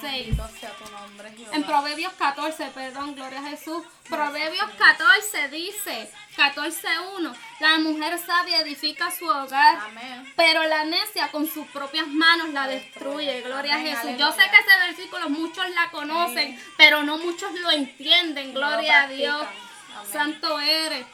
6. Bendito sea tu nombre, Jehová. En Proverbios 14, perdón, gloria a Jesús. Proverbios 14 dice, 14.1, la mujer sabia edifica su hogar, Amén. pero la necia con sus propias manos la destruye. Gloria a Jesús. aleluya. Yo sé que ese versículo muchos la conocen, pero no muchos lo entienden. No Gloria a Dios. Santo eres.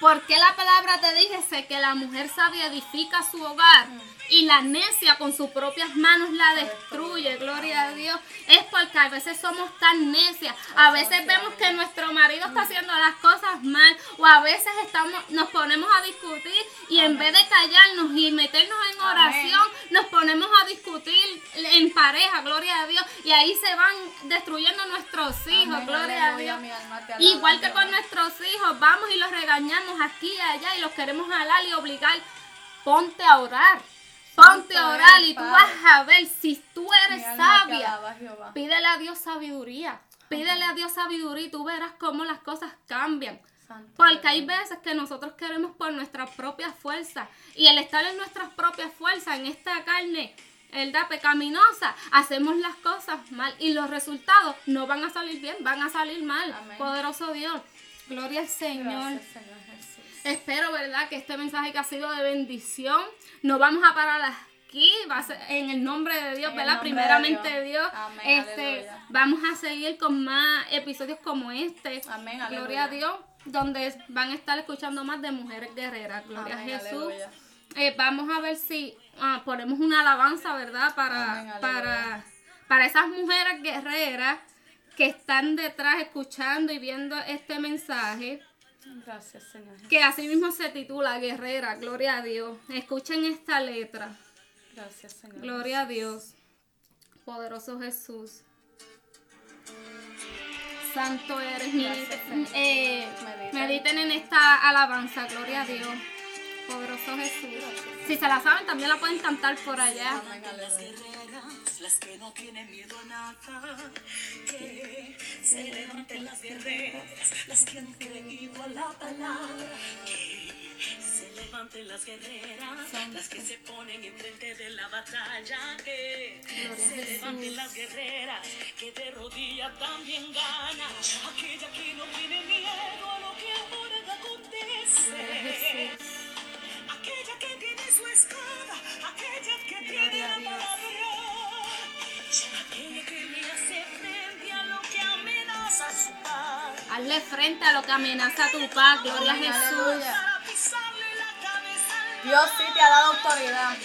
Porque la palabra te dice que la mujer sabia edifica su hogar y la necia con sus propias manos la destruye. Gloria a Dios. Es porque a veces somos tan necias. A veces vemos que nuestro marido está haciendo las cosas mal o a veces estamos, nos ponemos a discutir y en vez de callarnos y meternos en oración, nos ponemos a discutir en pareja. Gloria a Dios. Y ahí se van destruyendo nuestros hijos. Amén, Gloria a Dios. alma Igual que con nuestros hijos, vamos y los regañamos aquí y allá y los queremos jalar y obligar. Ponte a orar. Ponte a orar y tú vas a ver si tú eres sabia. Pídele a Dios sabiduría. Pídele a Dios sabiduría y tú verás cómo las cosas cambian. Porque hay veces que nosotros queremos por nuestras propias fuerzas y el estar en nuestras propias fuerzas, en esta carne, ¿verdad? Pecaminosa, hacemos las cosas mal y los resultados no van a salir bien, van a salir mal. Amén. Poderoso Dios. Gloria al Señor. Gracias, Señor. Espero, ¿verdad? Que este mensaje que ha sido de bendición, no vamos a parar aquí, va a ser en el nombre de Dios, En ¿verdad? nombre de Primeramente Dios. Dios. Amén, este, aleluya. vamos a seguir con más episodios como este. Amén, Gloria aleluya. a Dios, donde van a estar escuchando más de mujeres guerreras. Gloria Amén, a Jesús. Eh, vamos a ver si ah, ponemos una alabanza, ¿verdad? Para, Amén, para, para esas mujeres guerreras que están detrás escuchando y viendo este mensaje Gracias, Señor que así mismo se titula Guerrera, gloria a Dios. Escuchen esta letra, Gracias, Señor. gloria a Dios, poderoso Jesús. Santo eres, Gracias, mediten, Señor. eh, Mediten. mediten en esta alabanza, gloria a Dios, poderoso Jesús. Si se la saben, también la pueden cantar por allá. Amén, las que no tienen miedo a nada, que se levanten las guerreras, las que han creído a la palabra, que se levanten las guerreras, las que se ponen enfrente de la batalla, que se levanten las guerreras, que de rodillas también ganan, aquella que no tiene miedo a lo que ahora acontece. Aquella que tiene su espada, aquella que tiene la palabra, Hazle frente a lo que amenaza tu paz, gloria a Jesús. Dios sí te ha dado autoridad.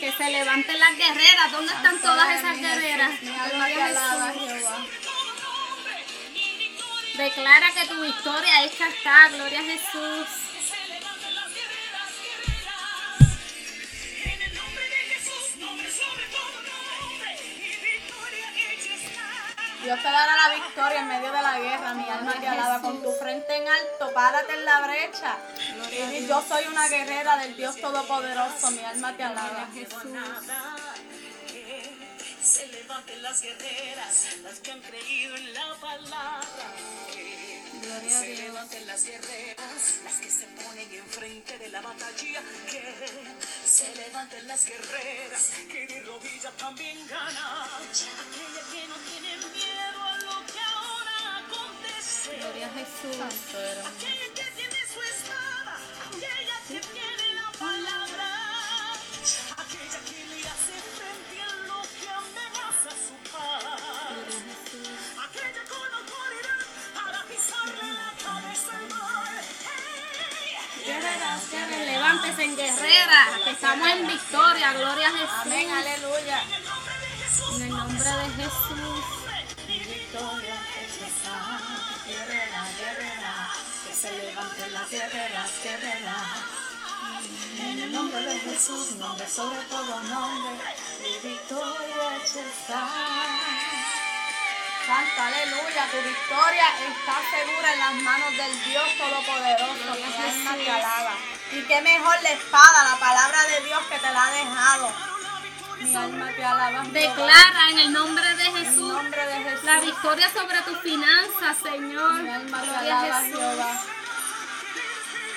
que se levanten las guerreras. ¿Dónde están todas esas guerreras? Alaba, Jehová. Declara que tu victoria hecha está. Gloria a Jesús. Dios te dará la victoria en medio de la guerra. Mi alma te alaba con tu frente en alto. Párate en la brecha. Y yo soy una guerrera del Dios Todopoderoso. Mi alma te alaba. Que se levanten las guerreras, las que han creído en la palabra. Que Gloria a se Dios. levanten las guerreras, las que se ponen enfrente de la batalla. Que se levanten las guerreras, que de rodillas también ganan. Aquella que no tiene miedo a lo que ahora acontece. Gloria a Jesús. Aquella que tiene su espada, aquella que tiene la palabra, aquella que le hace frente a lo que amenaza su paz, Gloria a Jesús. aquella con autoridad para pisarle la cabeza al mal. Hey, Guerreras, guerreras, levántese en guerreras, que estamos en victoria, gloria a Jesús. Amén, aleluya. en el nombre de Jesús, Victoria hecha está. Guerrera, guerrera. Que se levanten las guerreras, guerreras. En el nombre de Jesús, nombre sobre todo nombre. Mi victoria hecha está. Santa, aleluya, tu victoria está segura en las manos del Dios Todopoderoso. Mi alma te alaba. Y qué mejor la espada, la palabra de Dios que te la ha dejado. Mi alma te alaba. Jehová. Declara en el nombre de Jesús nombre de Jesús. la victoria sobre tus finanzas, Señor. Mi alma te alaba, Jesús. Jehová.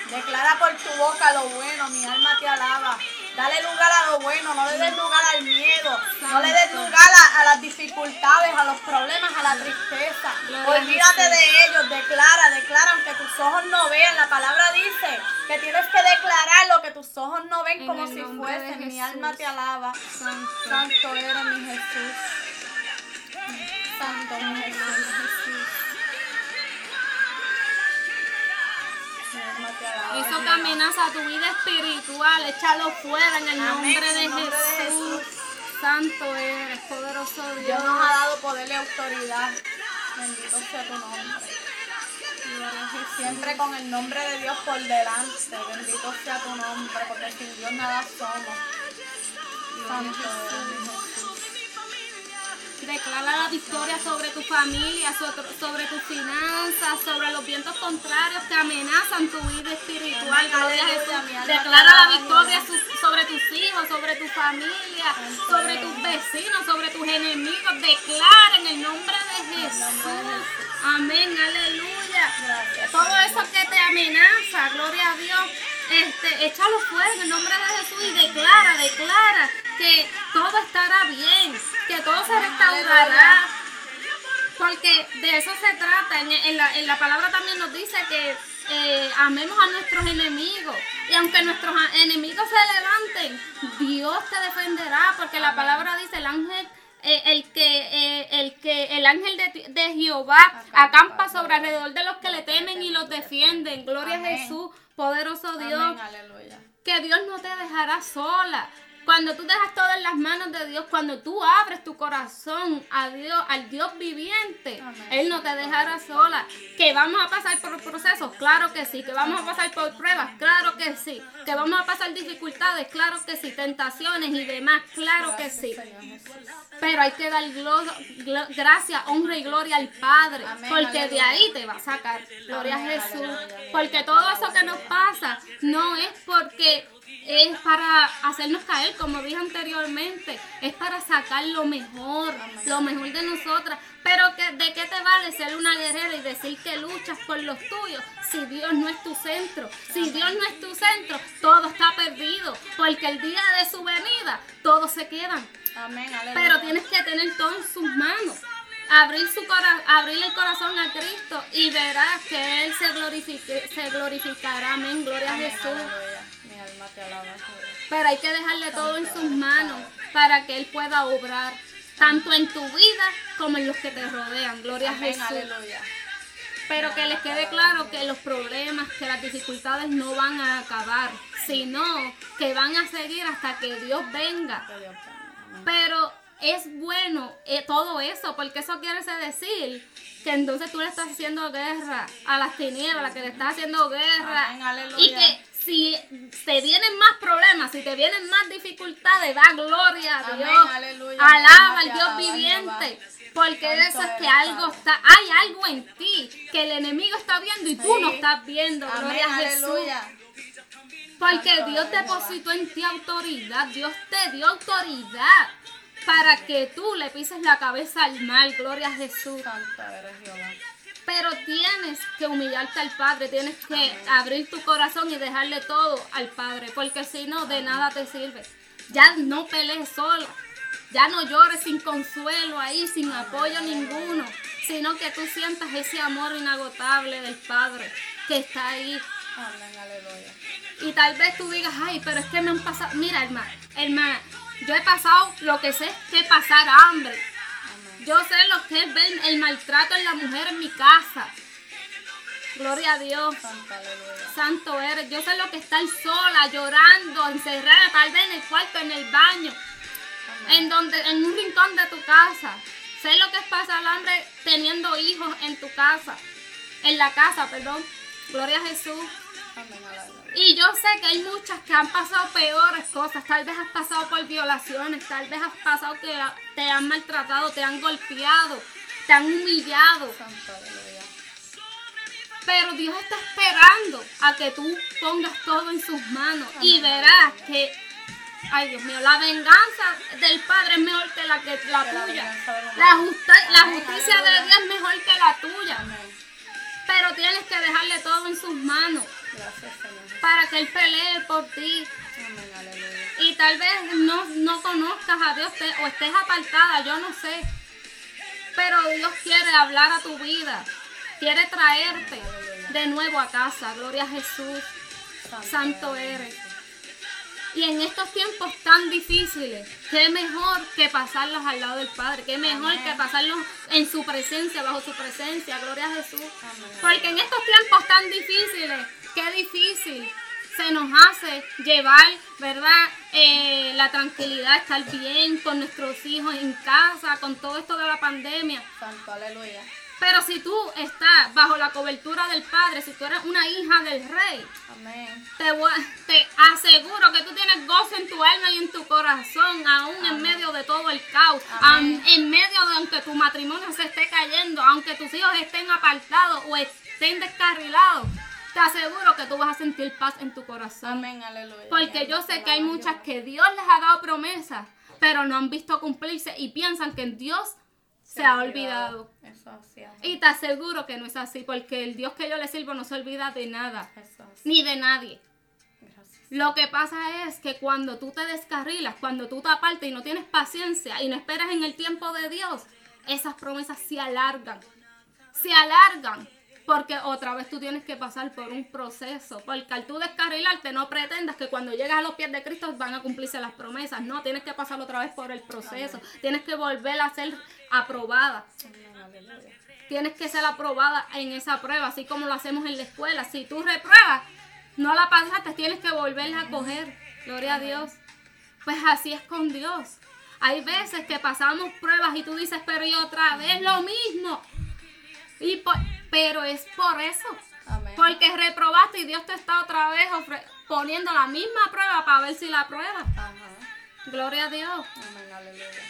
Declara por tu boca lo bueno, mi alma te alaba. Dale lugar a lo bueno, no le des lugar al miedo, no le des lugar a, a las dificultades, a los problemas, a la tristeza. Olvídate de ellos, declara, declara, aunque tus ojos no vean. La palabra dice que tienes que declarar lo que tus ojos no ven En como si fuesen. Mi alma te alaba. Santo. Santo eres mi Jesús. Amenaza tu vida espiritual, échalo fuera en el nombre de el nombre de Jesús. Santo eres, poderoso Dios. Dios nos ha dado poder y autoridad. Bendito sea tu nombre. Siempre con el nombre de Dios por delante. Bendito sea tu nombre, porque sin Dios nada somos. Santo eres. Declara la victoria sobre tu familia, sobre, tus finanzas, sobre los vientos contrarios que amenazan tu vida espiritual. Gloria Jesús. Declara la victoria sobre tus hijos, sobre tu familia, sobre tus vecinos, sobre tus enemigos. Declara en el nombre de Jesús. Amén, aleluya. Todo eso que te amenaza, gloria a Dios, este, échalo fuera en el nombre de Jesús y declara, declara que todo estará bien, que todo se restaurará. Porque de eso se trata. En, en la, en la palabra también nos dice que eh, amemos a nuestros enemigos. Y aunque nuestros enemigos se levanten, Dios te defenderá. Porque la palabra dice, el ángel, eh, el que, eh, el que, el ángel de, de Jehová acampa sobre alrededor de los que le temen y los defienden. Gloria Amén. a Jesús, poderoso Dios Amén, aleluya. que Dios no te dejará sola. Cuando tú dejas todo en las manos de Dios, cuando tú abres tu corazón a Dios, al Dios viviente, Amén. Él no te dejará sola. Que vamos a pasar por procesos, claro que sí. Que vamos a pasar por pruebas, claro que sí. Que vamos a pasar dificultades, claro que sí. Tentaciones y demás, claro que sí. Pero hay que dar glo- glo- gracia, honra y gloria al Padre. Amén, porque de ahí te va a sacar. Gloria a Jesús. aleluya. Porque todo eso que nos pasa no es porque es para hacernos caer, como dije anteriormente. Es para sacar lo mejor, lo mejor de nosotras. Pero que, ¿de qué te vale ser una guerrera y decir que luchas por los tuyos si Dios no es tu centro? Si Dios no es tu centro, todo está perdido. Porque el día de su venida, todos se quedan. Amén. Pero tienes que tener todo en sus manos. Abrir, su cora abrir el corazón a Cristo y verás que Él se, se glorificará. Amén. Gloria a Jesús. Pero hay que dejarle todo en sus manos para que Él pueda obrar. Tanto en tu vida como en los que te rodean. Gloria a Jesús. Pero que les quede claro que los problemas, que las dificultades no van a acabar, sino que van a seguir hasta que Dios venga. Pero es bueno eh, todo eso, porque eso quiere decir que entonces tú le estás haciendo guerra a las tinieblas, que le estás haciendo guerra. Amén, y que si te vienen más problemas, si te vienen más dificultades, da gloria a Amén, Dios. aleluya. Alaba al Dios viviente. Porque Santo eso es que algo está, hay algo en ti que el enemigo está viendo y tú Sí. no estás viendo. Amén, Gloria a Jesús. aleluya. Porque Dios depositó en ti autoridad, Dios te dio autoridad para que tú le pises la cabeza al mal, gloria a Jesús. Santo eres Jehová. Pero tienes que humillarte al Padre, tienes que abrir tu corazón y dejarle todo al Padre, porque si no, de nada te sirve. Ya no pelees sola, ya no llores sin consuelo ahí, sin apoyo ninguno, sino que tú sientas ese amor inagotable del Padre que está ahí Amén, aleluya. y tal vez tú digas, ay, pero es que me han pasado. Mira, hermana, hermana, yo he pasado lo que sé que pasar hambre. Yo sé lo que es ver el maltrato en la mujer en mi casa. Gloria a Dios. Santo eres. Yo sé lo que es estar sola, llorando, encerrada, tal vez en el cuarto, en el baño, en donde, en un rincón de tu casa. Sé lo que es pasar hambre teniendo hijos en tu casa, en la casa, perdón. Gloria a Jesús. Y yo sé que hay muchas que han pasado peores cosas. Tal vez has pasado por violaciones, tal vez has pasado que te han maltratado, te han golpeado, te han humillado. Pero Dios está esperando a que tú pongas todo en sus manos y verás que, ay Dios mío, la venganza del Padre es mejor que la, que la tuya. La, la justicia de. Dios es mejor que la tuya. Pero tienes que dejarle todo en sus manos Gracias, Señor. para que Él pelee por ti. Amén, aleluya. Y tal vez no, no conozcas a Dios te- o estés apartada, yo no sé. Pero Dios quiere hablar a tu vida. Quiere traerte de nuevo a casa. Gloria a Jesús. Santo eres. Y en estos tiempos tan difíciles, qué mejor que pasarlos al lado del Padre. Qué mejor Amén. que pasarlos en su presencia, bajo su presencia. Gloria a Jesús. Amén. Porque en estos tiempos tan difíciles, qué difícil se nos hace llevar, ¿verdad? Eh, la tranquilidad, estar bien con nuestros hijos en casa, con todo esto de la pandemia. Santo aleluya. Pero si tú estás bajo la cobertura del Padre, si tú eres una hija del Rey, Amén. te, te aseguro que tú tienes gozo en tu alma y en tu corazón, aún en medio de todo el caos, Amén. en medio de aunque tu matrimonio se esté cayendo, aunque tus hijos estén apartados o estén descarrilados. Te aseguro que tú vas a sentir paz en tu corazón. Amén, aleluya. Porque yo sé que hay muchas que Dios les ha dado promesas, pero no han visto cumplirse y piensan que en Dios se ha olvidado. Eso. Y te aseguro que no es así, porque el Dios que yo le sirvo no se olvida de nada, Eso ni de nadie. Gracias. Lo que pasa es que cuando tú te descarrilas, cuando tú te apartas y no tienes paciencia y no esperas en el tiempo de Dios, esas promesas se alargan. Se alargan. Porque otra vez tú tienes que pasar por un proceso. Porque al tú descarrilarte, no pretendas que cuando llegas a los pies de Cristo van a cumplirse las promesas. No, tienes que pasar otra vez por el proceso. Tienes que volver a ser aprobada. Tienes que ser aprobada en esa prueba, así como lo hacemos en la escuela. Si tú repruebas, no la pasaste, tienes que volverla a coger. Gloria a Dios. Pues así es con Dios. Hay veces que pasamos pruebas y tú dices, pero y otra vez lo mismo. Y po- pero es por eso. Amén. Porque reprobaste y Dios te está otra vez poniendo la misma prueba para ver si la pruebas. Ajá. Gloria a Dios. Amén, aleluya.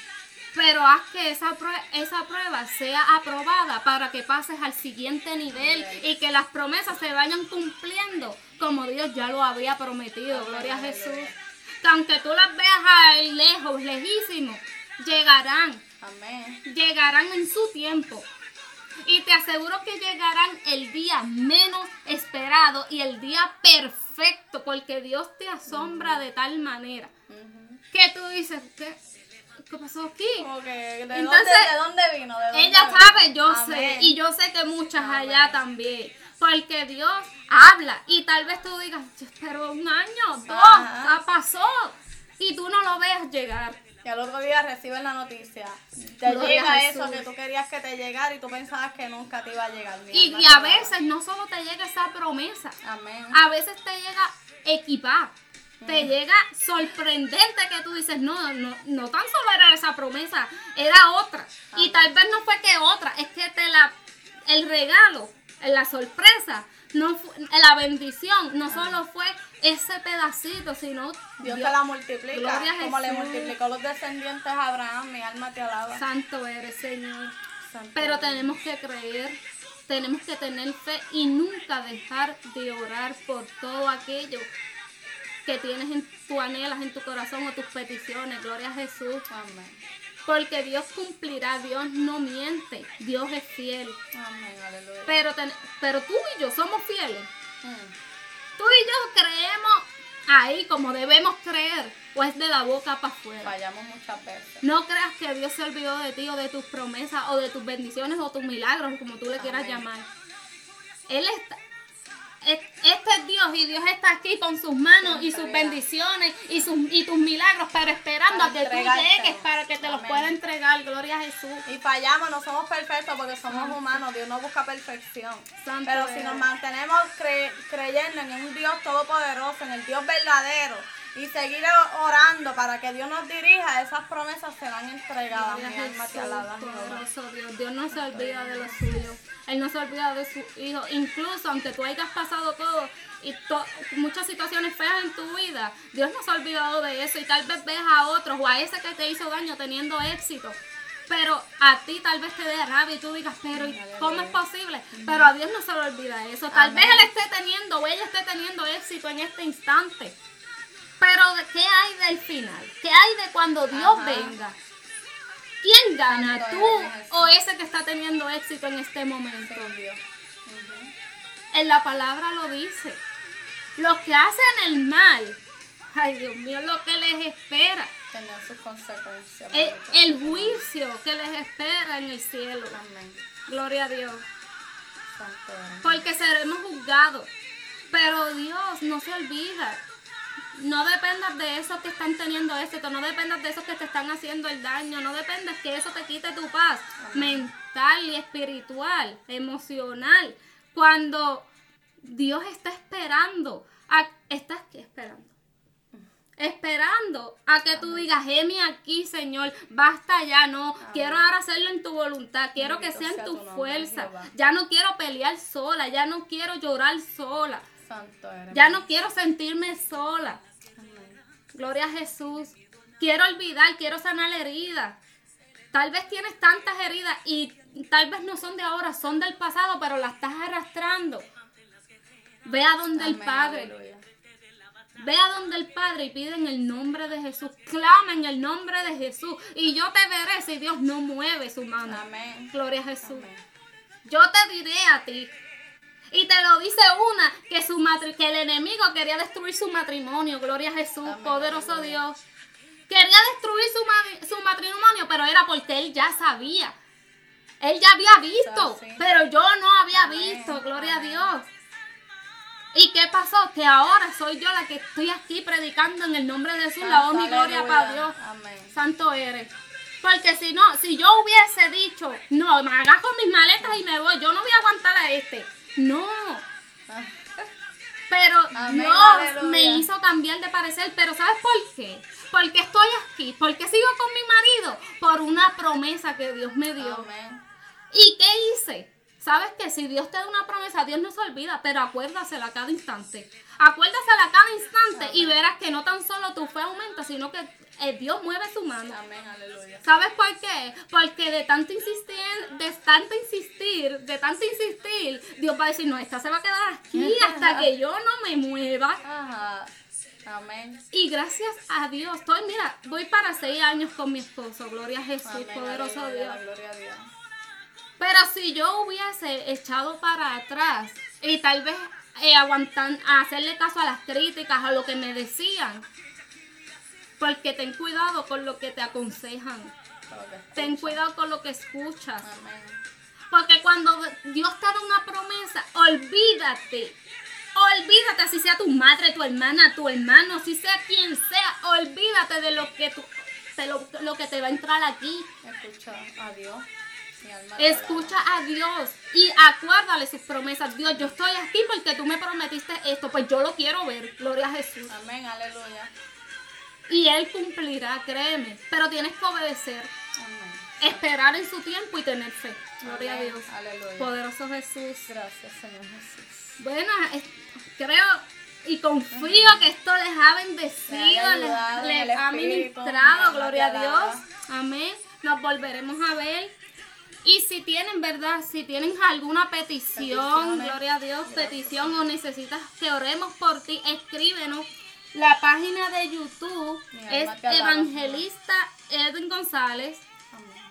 Pero haz que esa prueba, esa prueba sea aprobada para que pases al siguiente nivel y que las promesas se vayan cumpliendo como Dios ya lo había prometido. Gloria a Jesús. Que aunque tú las veas ahí lejos, lejísimos, llegarán, Amén. llegarán en su tiempo. Y te aseguro que llegarán el día menos esperado y el día perfecto, porque Dios te asombra de tal manera Ujú. que tú dices, ¿qué, qué pasó aquí? ¿de, Entonces, dónde, ¿de dónde vino? ¿De dónde Ella vino? sabe, yo sé, y yo sé que muchas Amén. allá también, porque Dios habla y tal vez tú digas, pero un año, dos, ya pasó, y tú no lo veas llegar. Y al otro día recibes la noticia. Te Gloria llega eso que tú querías que te llegara y tú pensabas que nunca te iba a llegar. Mi Y, a veces no solo te llega esa promesa, Amén. a veces te llega equipada. Te llega sorprendente que tú dices, no, no, no tan solo era esa promesa, era otra. Y tal vez no fue que otra, es que te la, el regalo, la sorpresa, no fu- la bendición, no solo fue ese pedacito, sino Dios Dios- te la multiplica. Como le multiplicó los descendientes a Abraham. Mi alma te alaba. Santo eres, Señor. Santo Pero eres. tenemos que creer, tenemos que tener fe y nunca dejar de orar por todo aquello que tienes en tu anhelas en tu corazón o tus peticiones. Gloria a Jesús. Amén. Porque Dios cumplirá, Dios no miente, Dios es fiel. Amén. Aleluya. Pero, ten- pero tú y yo somos fieles. Mm. Tú y yo creemos ahí como debemos creer, o es de la boca para afuera. Fallamos muchas veces. No creas que Dios se olvidó de ti o de tus promesas o de tus bendiciones o tus milagros, como tú le quieras llamar. Él está. Es- Este es Dios y Dios está aquí con sus manos y sus bendiciones y, sus, y tus milagros, pero esperando Para a que tú llegues para que te los Amén. pueda entregar. Gloria a Jesús. Y fallamos, no somos perfectos porque somos humanos. Dios no busca perfección. Santo Pero si nos mantenemos cre- creyendo en un Dios todopoderoso, en el Dios verdadero, y seguir orando para que Dios nos dirija, esas promesas serán entregadas. Mi alma Jesús, poderoso Dios. Dios no se olvida de los suyos. Él no se olvida de su hijo. Incluso aunque tú hayas pasado todo y to- muchas situaciones feas en tu vida, Dios no se ha olvidado de eso. Y tal vez ves a otros o a ese que te hizo daño teniendo éxito. Pero a ti tal vez te dé rabia y tú digas, pero ¿y ¿cómo es posible? Pero a Dios no se le olvida eso. Tal vez Él esté teniendo o ella esté teniendo éxito en este instante. Pero ¿qué hay del final? ¿Qué hay de cuando Dios Ajá. venga? ¿Quién gana? ¿Tú o ese que está teniendo éxito en este momento? Dios. En la palabra lo dice. Los que hacen el mal, ay Dios mío, lo que les espera. Sus consecuencias. El, mamita. el juicio que les espera en el cielo. Amén. Gloria a Dios. Porque seremos juzgados. Pero Dios no se olvida. No dependas de esos que están teniendo éxito, no dependas de esos que te están haciendo el daño, no dependas que eso te quite tu paz mental y espiritual, emocional. Cuando Dios está esperando, a, ¿estás qué esperando? Esperando a que tú digas, heme aquí, Señor, basta ya, no, quiero ahora hacerlo en tu voluntad, quiero que sea en tu fuerza, ya no quiero pelear sola, ya no quiero llorar sola, ya no quiero sentirme sola. Gloria a Jesús. Quiero olvidar, quiero sanar heridas. Tal vez tienes tantas heridas y tal vez no son de ahora, son del pasado, pero las estás arrastrando. Ve a donde el Padre. aleluya. Ve a donde el Padre y pide en el nombre de Jesús. Clama en el nombre de Jesús. Y yo te veré si Dios no mueve su mano. Amén. Gloria a Jesús. Amén. Yo te diré a ti. Y te lo dice una que su matri- que el enemigo quería destruir su matrimonio. Gloria a Jesús, Amén, poderoso. Dios. Quería destruir su, ma- su matrimonio, pero era porque él ya sabía. Él ya había visto, Sí. pero yo no había Amén, visto. Gloria amén. a Dios. ¿Y qué pasó? Que ahora soy yo la que estoy aquí predicando en el nombre de Jesús. La honra y gloria para Dios. Amén. Santo eres. Porque si no, si yo hubiese dicho, no, me agarro mis maletas y me voy, yo no voy a aguantar a este. No. Pero Amén, Dios aleluya. me hizo cambiar de parecer. Pero ¿sabes por qué? Porque estoy aquí. Porque sigo con mi marido. Por una promesa que Dios me dio. Amén. ¿Y qué hice? ¿Sabes que Si Dios te da una promesa, Dios no se olvida, pero acuérdasela a cada instante. Acuérdasela a cada instante y verás que no tan solo tu fe aumenta, sino que eh, Dios mueve su mano. Amén. Aleluya. ¿Sabes por qué? Porque de tanto insistir, de tanto insistir, de tanto insistir, Dios va a decir, no, esta se va a quedar aquí hasta que yo no me mueva. Ajá. Amén. Y gracias a Dios, estoy, mira, voy para seis años con mi esposo, gloria a Jesús, Amén. poderoso aleluya, Dios. Gloria a Dios. Pero si yo hubiese echado para atrás y tal vez eh, aguantar, hacerle caso a las críticas, a lo que me decían, porque ten cuidado con lo que te aconsejan, ten cuidado con lo que escuchas, porque cuando Dios te da una promesa, olvídate olvídate, así sea tu madre, tu hermana, tu hermano, si sea quien sea, olvídate de lo que, tú, de lo, lo que te va a entrar aquí. Escucha a Dios. Escucha a Dios y acuérdale sus promesas. Dios, yo estoy aquí porque tú me prometiste esto, pues yo lo quiero ver. Gloria a Jesús. Amén, aleluya. Y Él cumplirá, créeme. Pero tienes que obedecer, Amén. esperar en su tiempo y tener fe. Gloria a Dios. Aleluya. Poderoso Jesús. Gracias, Señor Jesús. Bueno, es- creo y confío que esto les ha bendecido, Les ha les, ha ministrado, gloria a Dios. Amén. Nos volveremos a ver. Y si tienen, ¿verdad? Si tienen alguna petición, gloria a Dios, petición o necesitas que oremos por ti, escríbenos. La página de YouTube es. Evangelista Edwin González.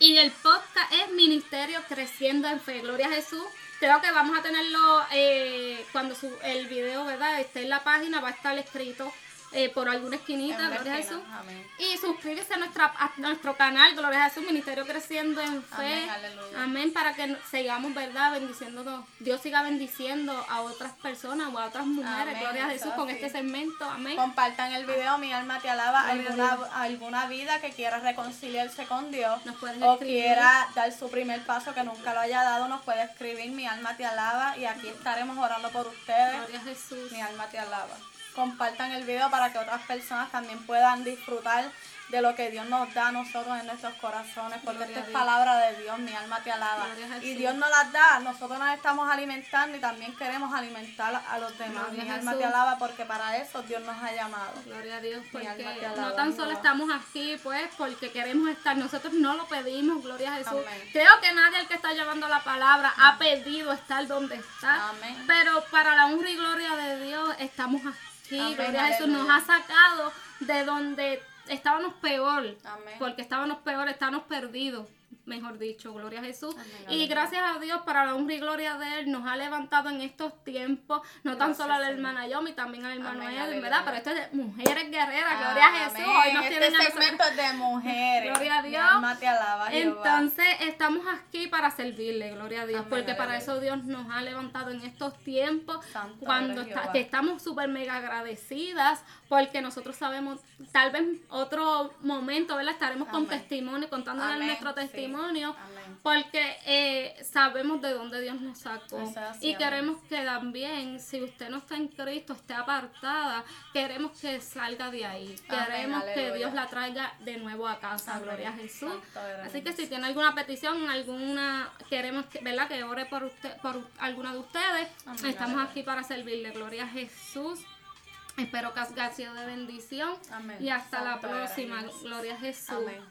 Y el podcast es Ministerio Creciendo en Fe. Gloria a Jesús. Creo que vamos a tenerlo eh, cuando su- el video, ¿verdad? Esté en la página, va a estar escrito eh, por alguna esquinita. Gloria a. Jesús. Amén. Y suscríbete a, nuestra, a nuestro canal, Gloria a Jesús, Ministerio Creciendo en Fe. Amén. Amén, para que sigamos, ¿verdad? Bendiciendo, Dios siga bendiciendo a otras personas o a otras mujeres, Amén, Gloria a Jesús, con este segmento. Amén. Compartan el video, mi alma te alaba. Alguna, alguna vida que quiera reconciliarse con Dios Nos o escribir. quiera dar su primer paso que nunca lo haya dado, nos puede escribir. Mi alma te alaba y aquí estaremos orando por ustedes. Gloria a Jesús. Mi alma te alaba. Compartan el video para que otras personas también puedan disfrutar de lo que Dios nos da a nosotros en nuestros corazones, porque Gloria esta es palabra de Dios, mi alma te alaba. Y. Dios nos las da, nosotros nos estamos alimentando y también queremos alimentar a los demás. Gloria mi alma Jesús. te alaba porque para eso Dios nos ha llamado. Gloria a Dios, porque alaba, no tan solo estamos aquí, pues, porque queremos estar, nosotros no lo pedimos, gloria a Jesús. Amén. Creo que nadie el que está llevando la palabra ha pedido estar donde está, Amén. pero para la honra y gloria de Dios estamos aquí, Amén, gloria a Jesús, nos ha sacado de donde estábamos peor, Amén. porque estábamos peor, estábamos perdidos. Mejor dicho, gloria a Jesús. Amén, y gracias a Dios, para la honra y gloria de Él, nos ha levantado en estos tiempos, no tan solo a la hermana Yomi, también al hermano Amén, Edwin. ¿verdad? Pero esto es de mujeres guerreras, gloria a Jesús. Hoy nos este tienen segmento es de mujeres. Gloria a Dios. te alaba. Entonces estamos aquí para servirle, gloria a Dios, Amén, porque para eso Dios nos ha levantado en estos tiempos, Santo cuando está- que estamos súper mega agradecidas, porque nosotros sabemos, tal vez otro momento, ¿verdad? Estaremos con testimonio, contándole Amén, nuestro testimonio, porque eh, sabemos de dónde Dios nos sacó. Y queremos que también, si usted no está en Cristo, esté apartada, queremos que salga de ahí. Amén, queremos que. Dios la traiga de nuevo a casa. Gloria a Jesús. Así que si tiene alguna petición, alguna queremos que, ¿verdad? que ore por usted, por alguna de ustedes, estamos aquí para servirle. Gloria a Jesús. Espero que haya sido de bendición. Amén. Y hasta la próxima. Gloria a Jesús. Amén.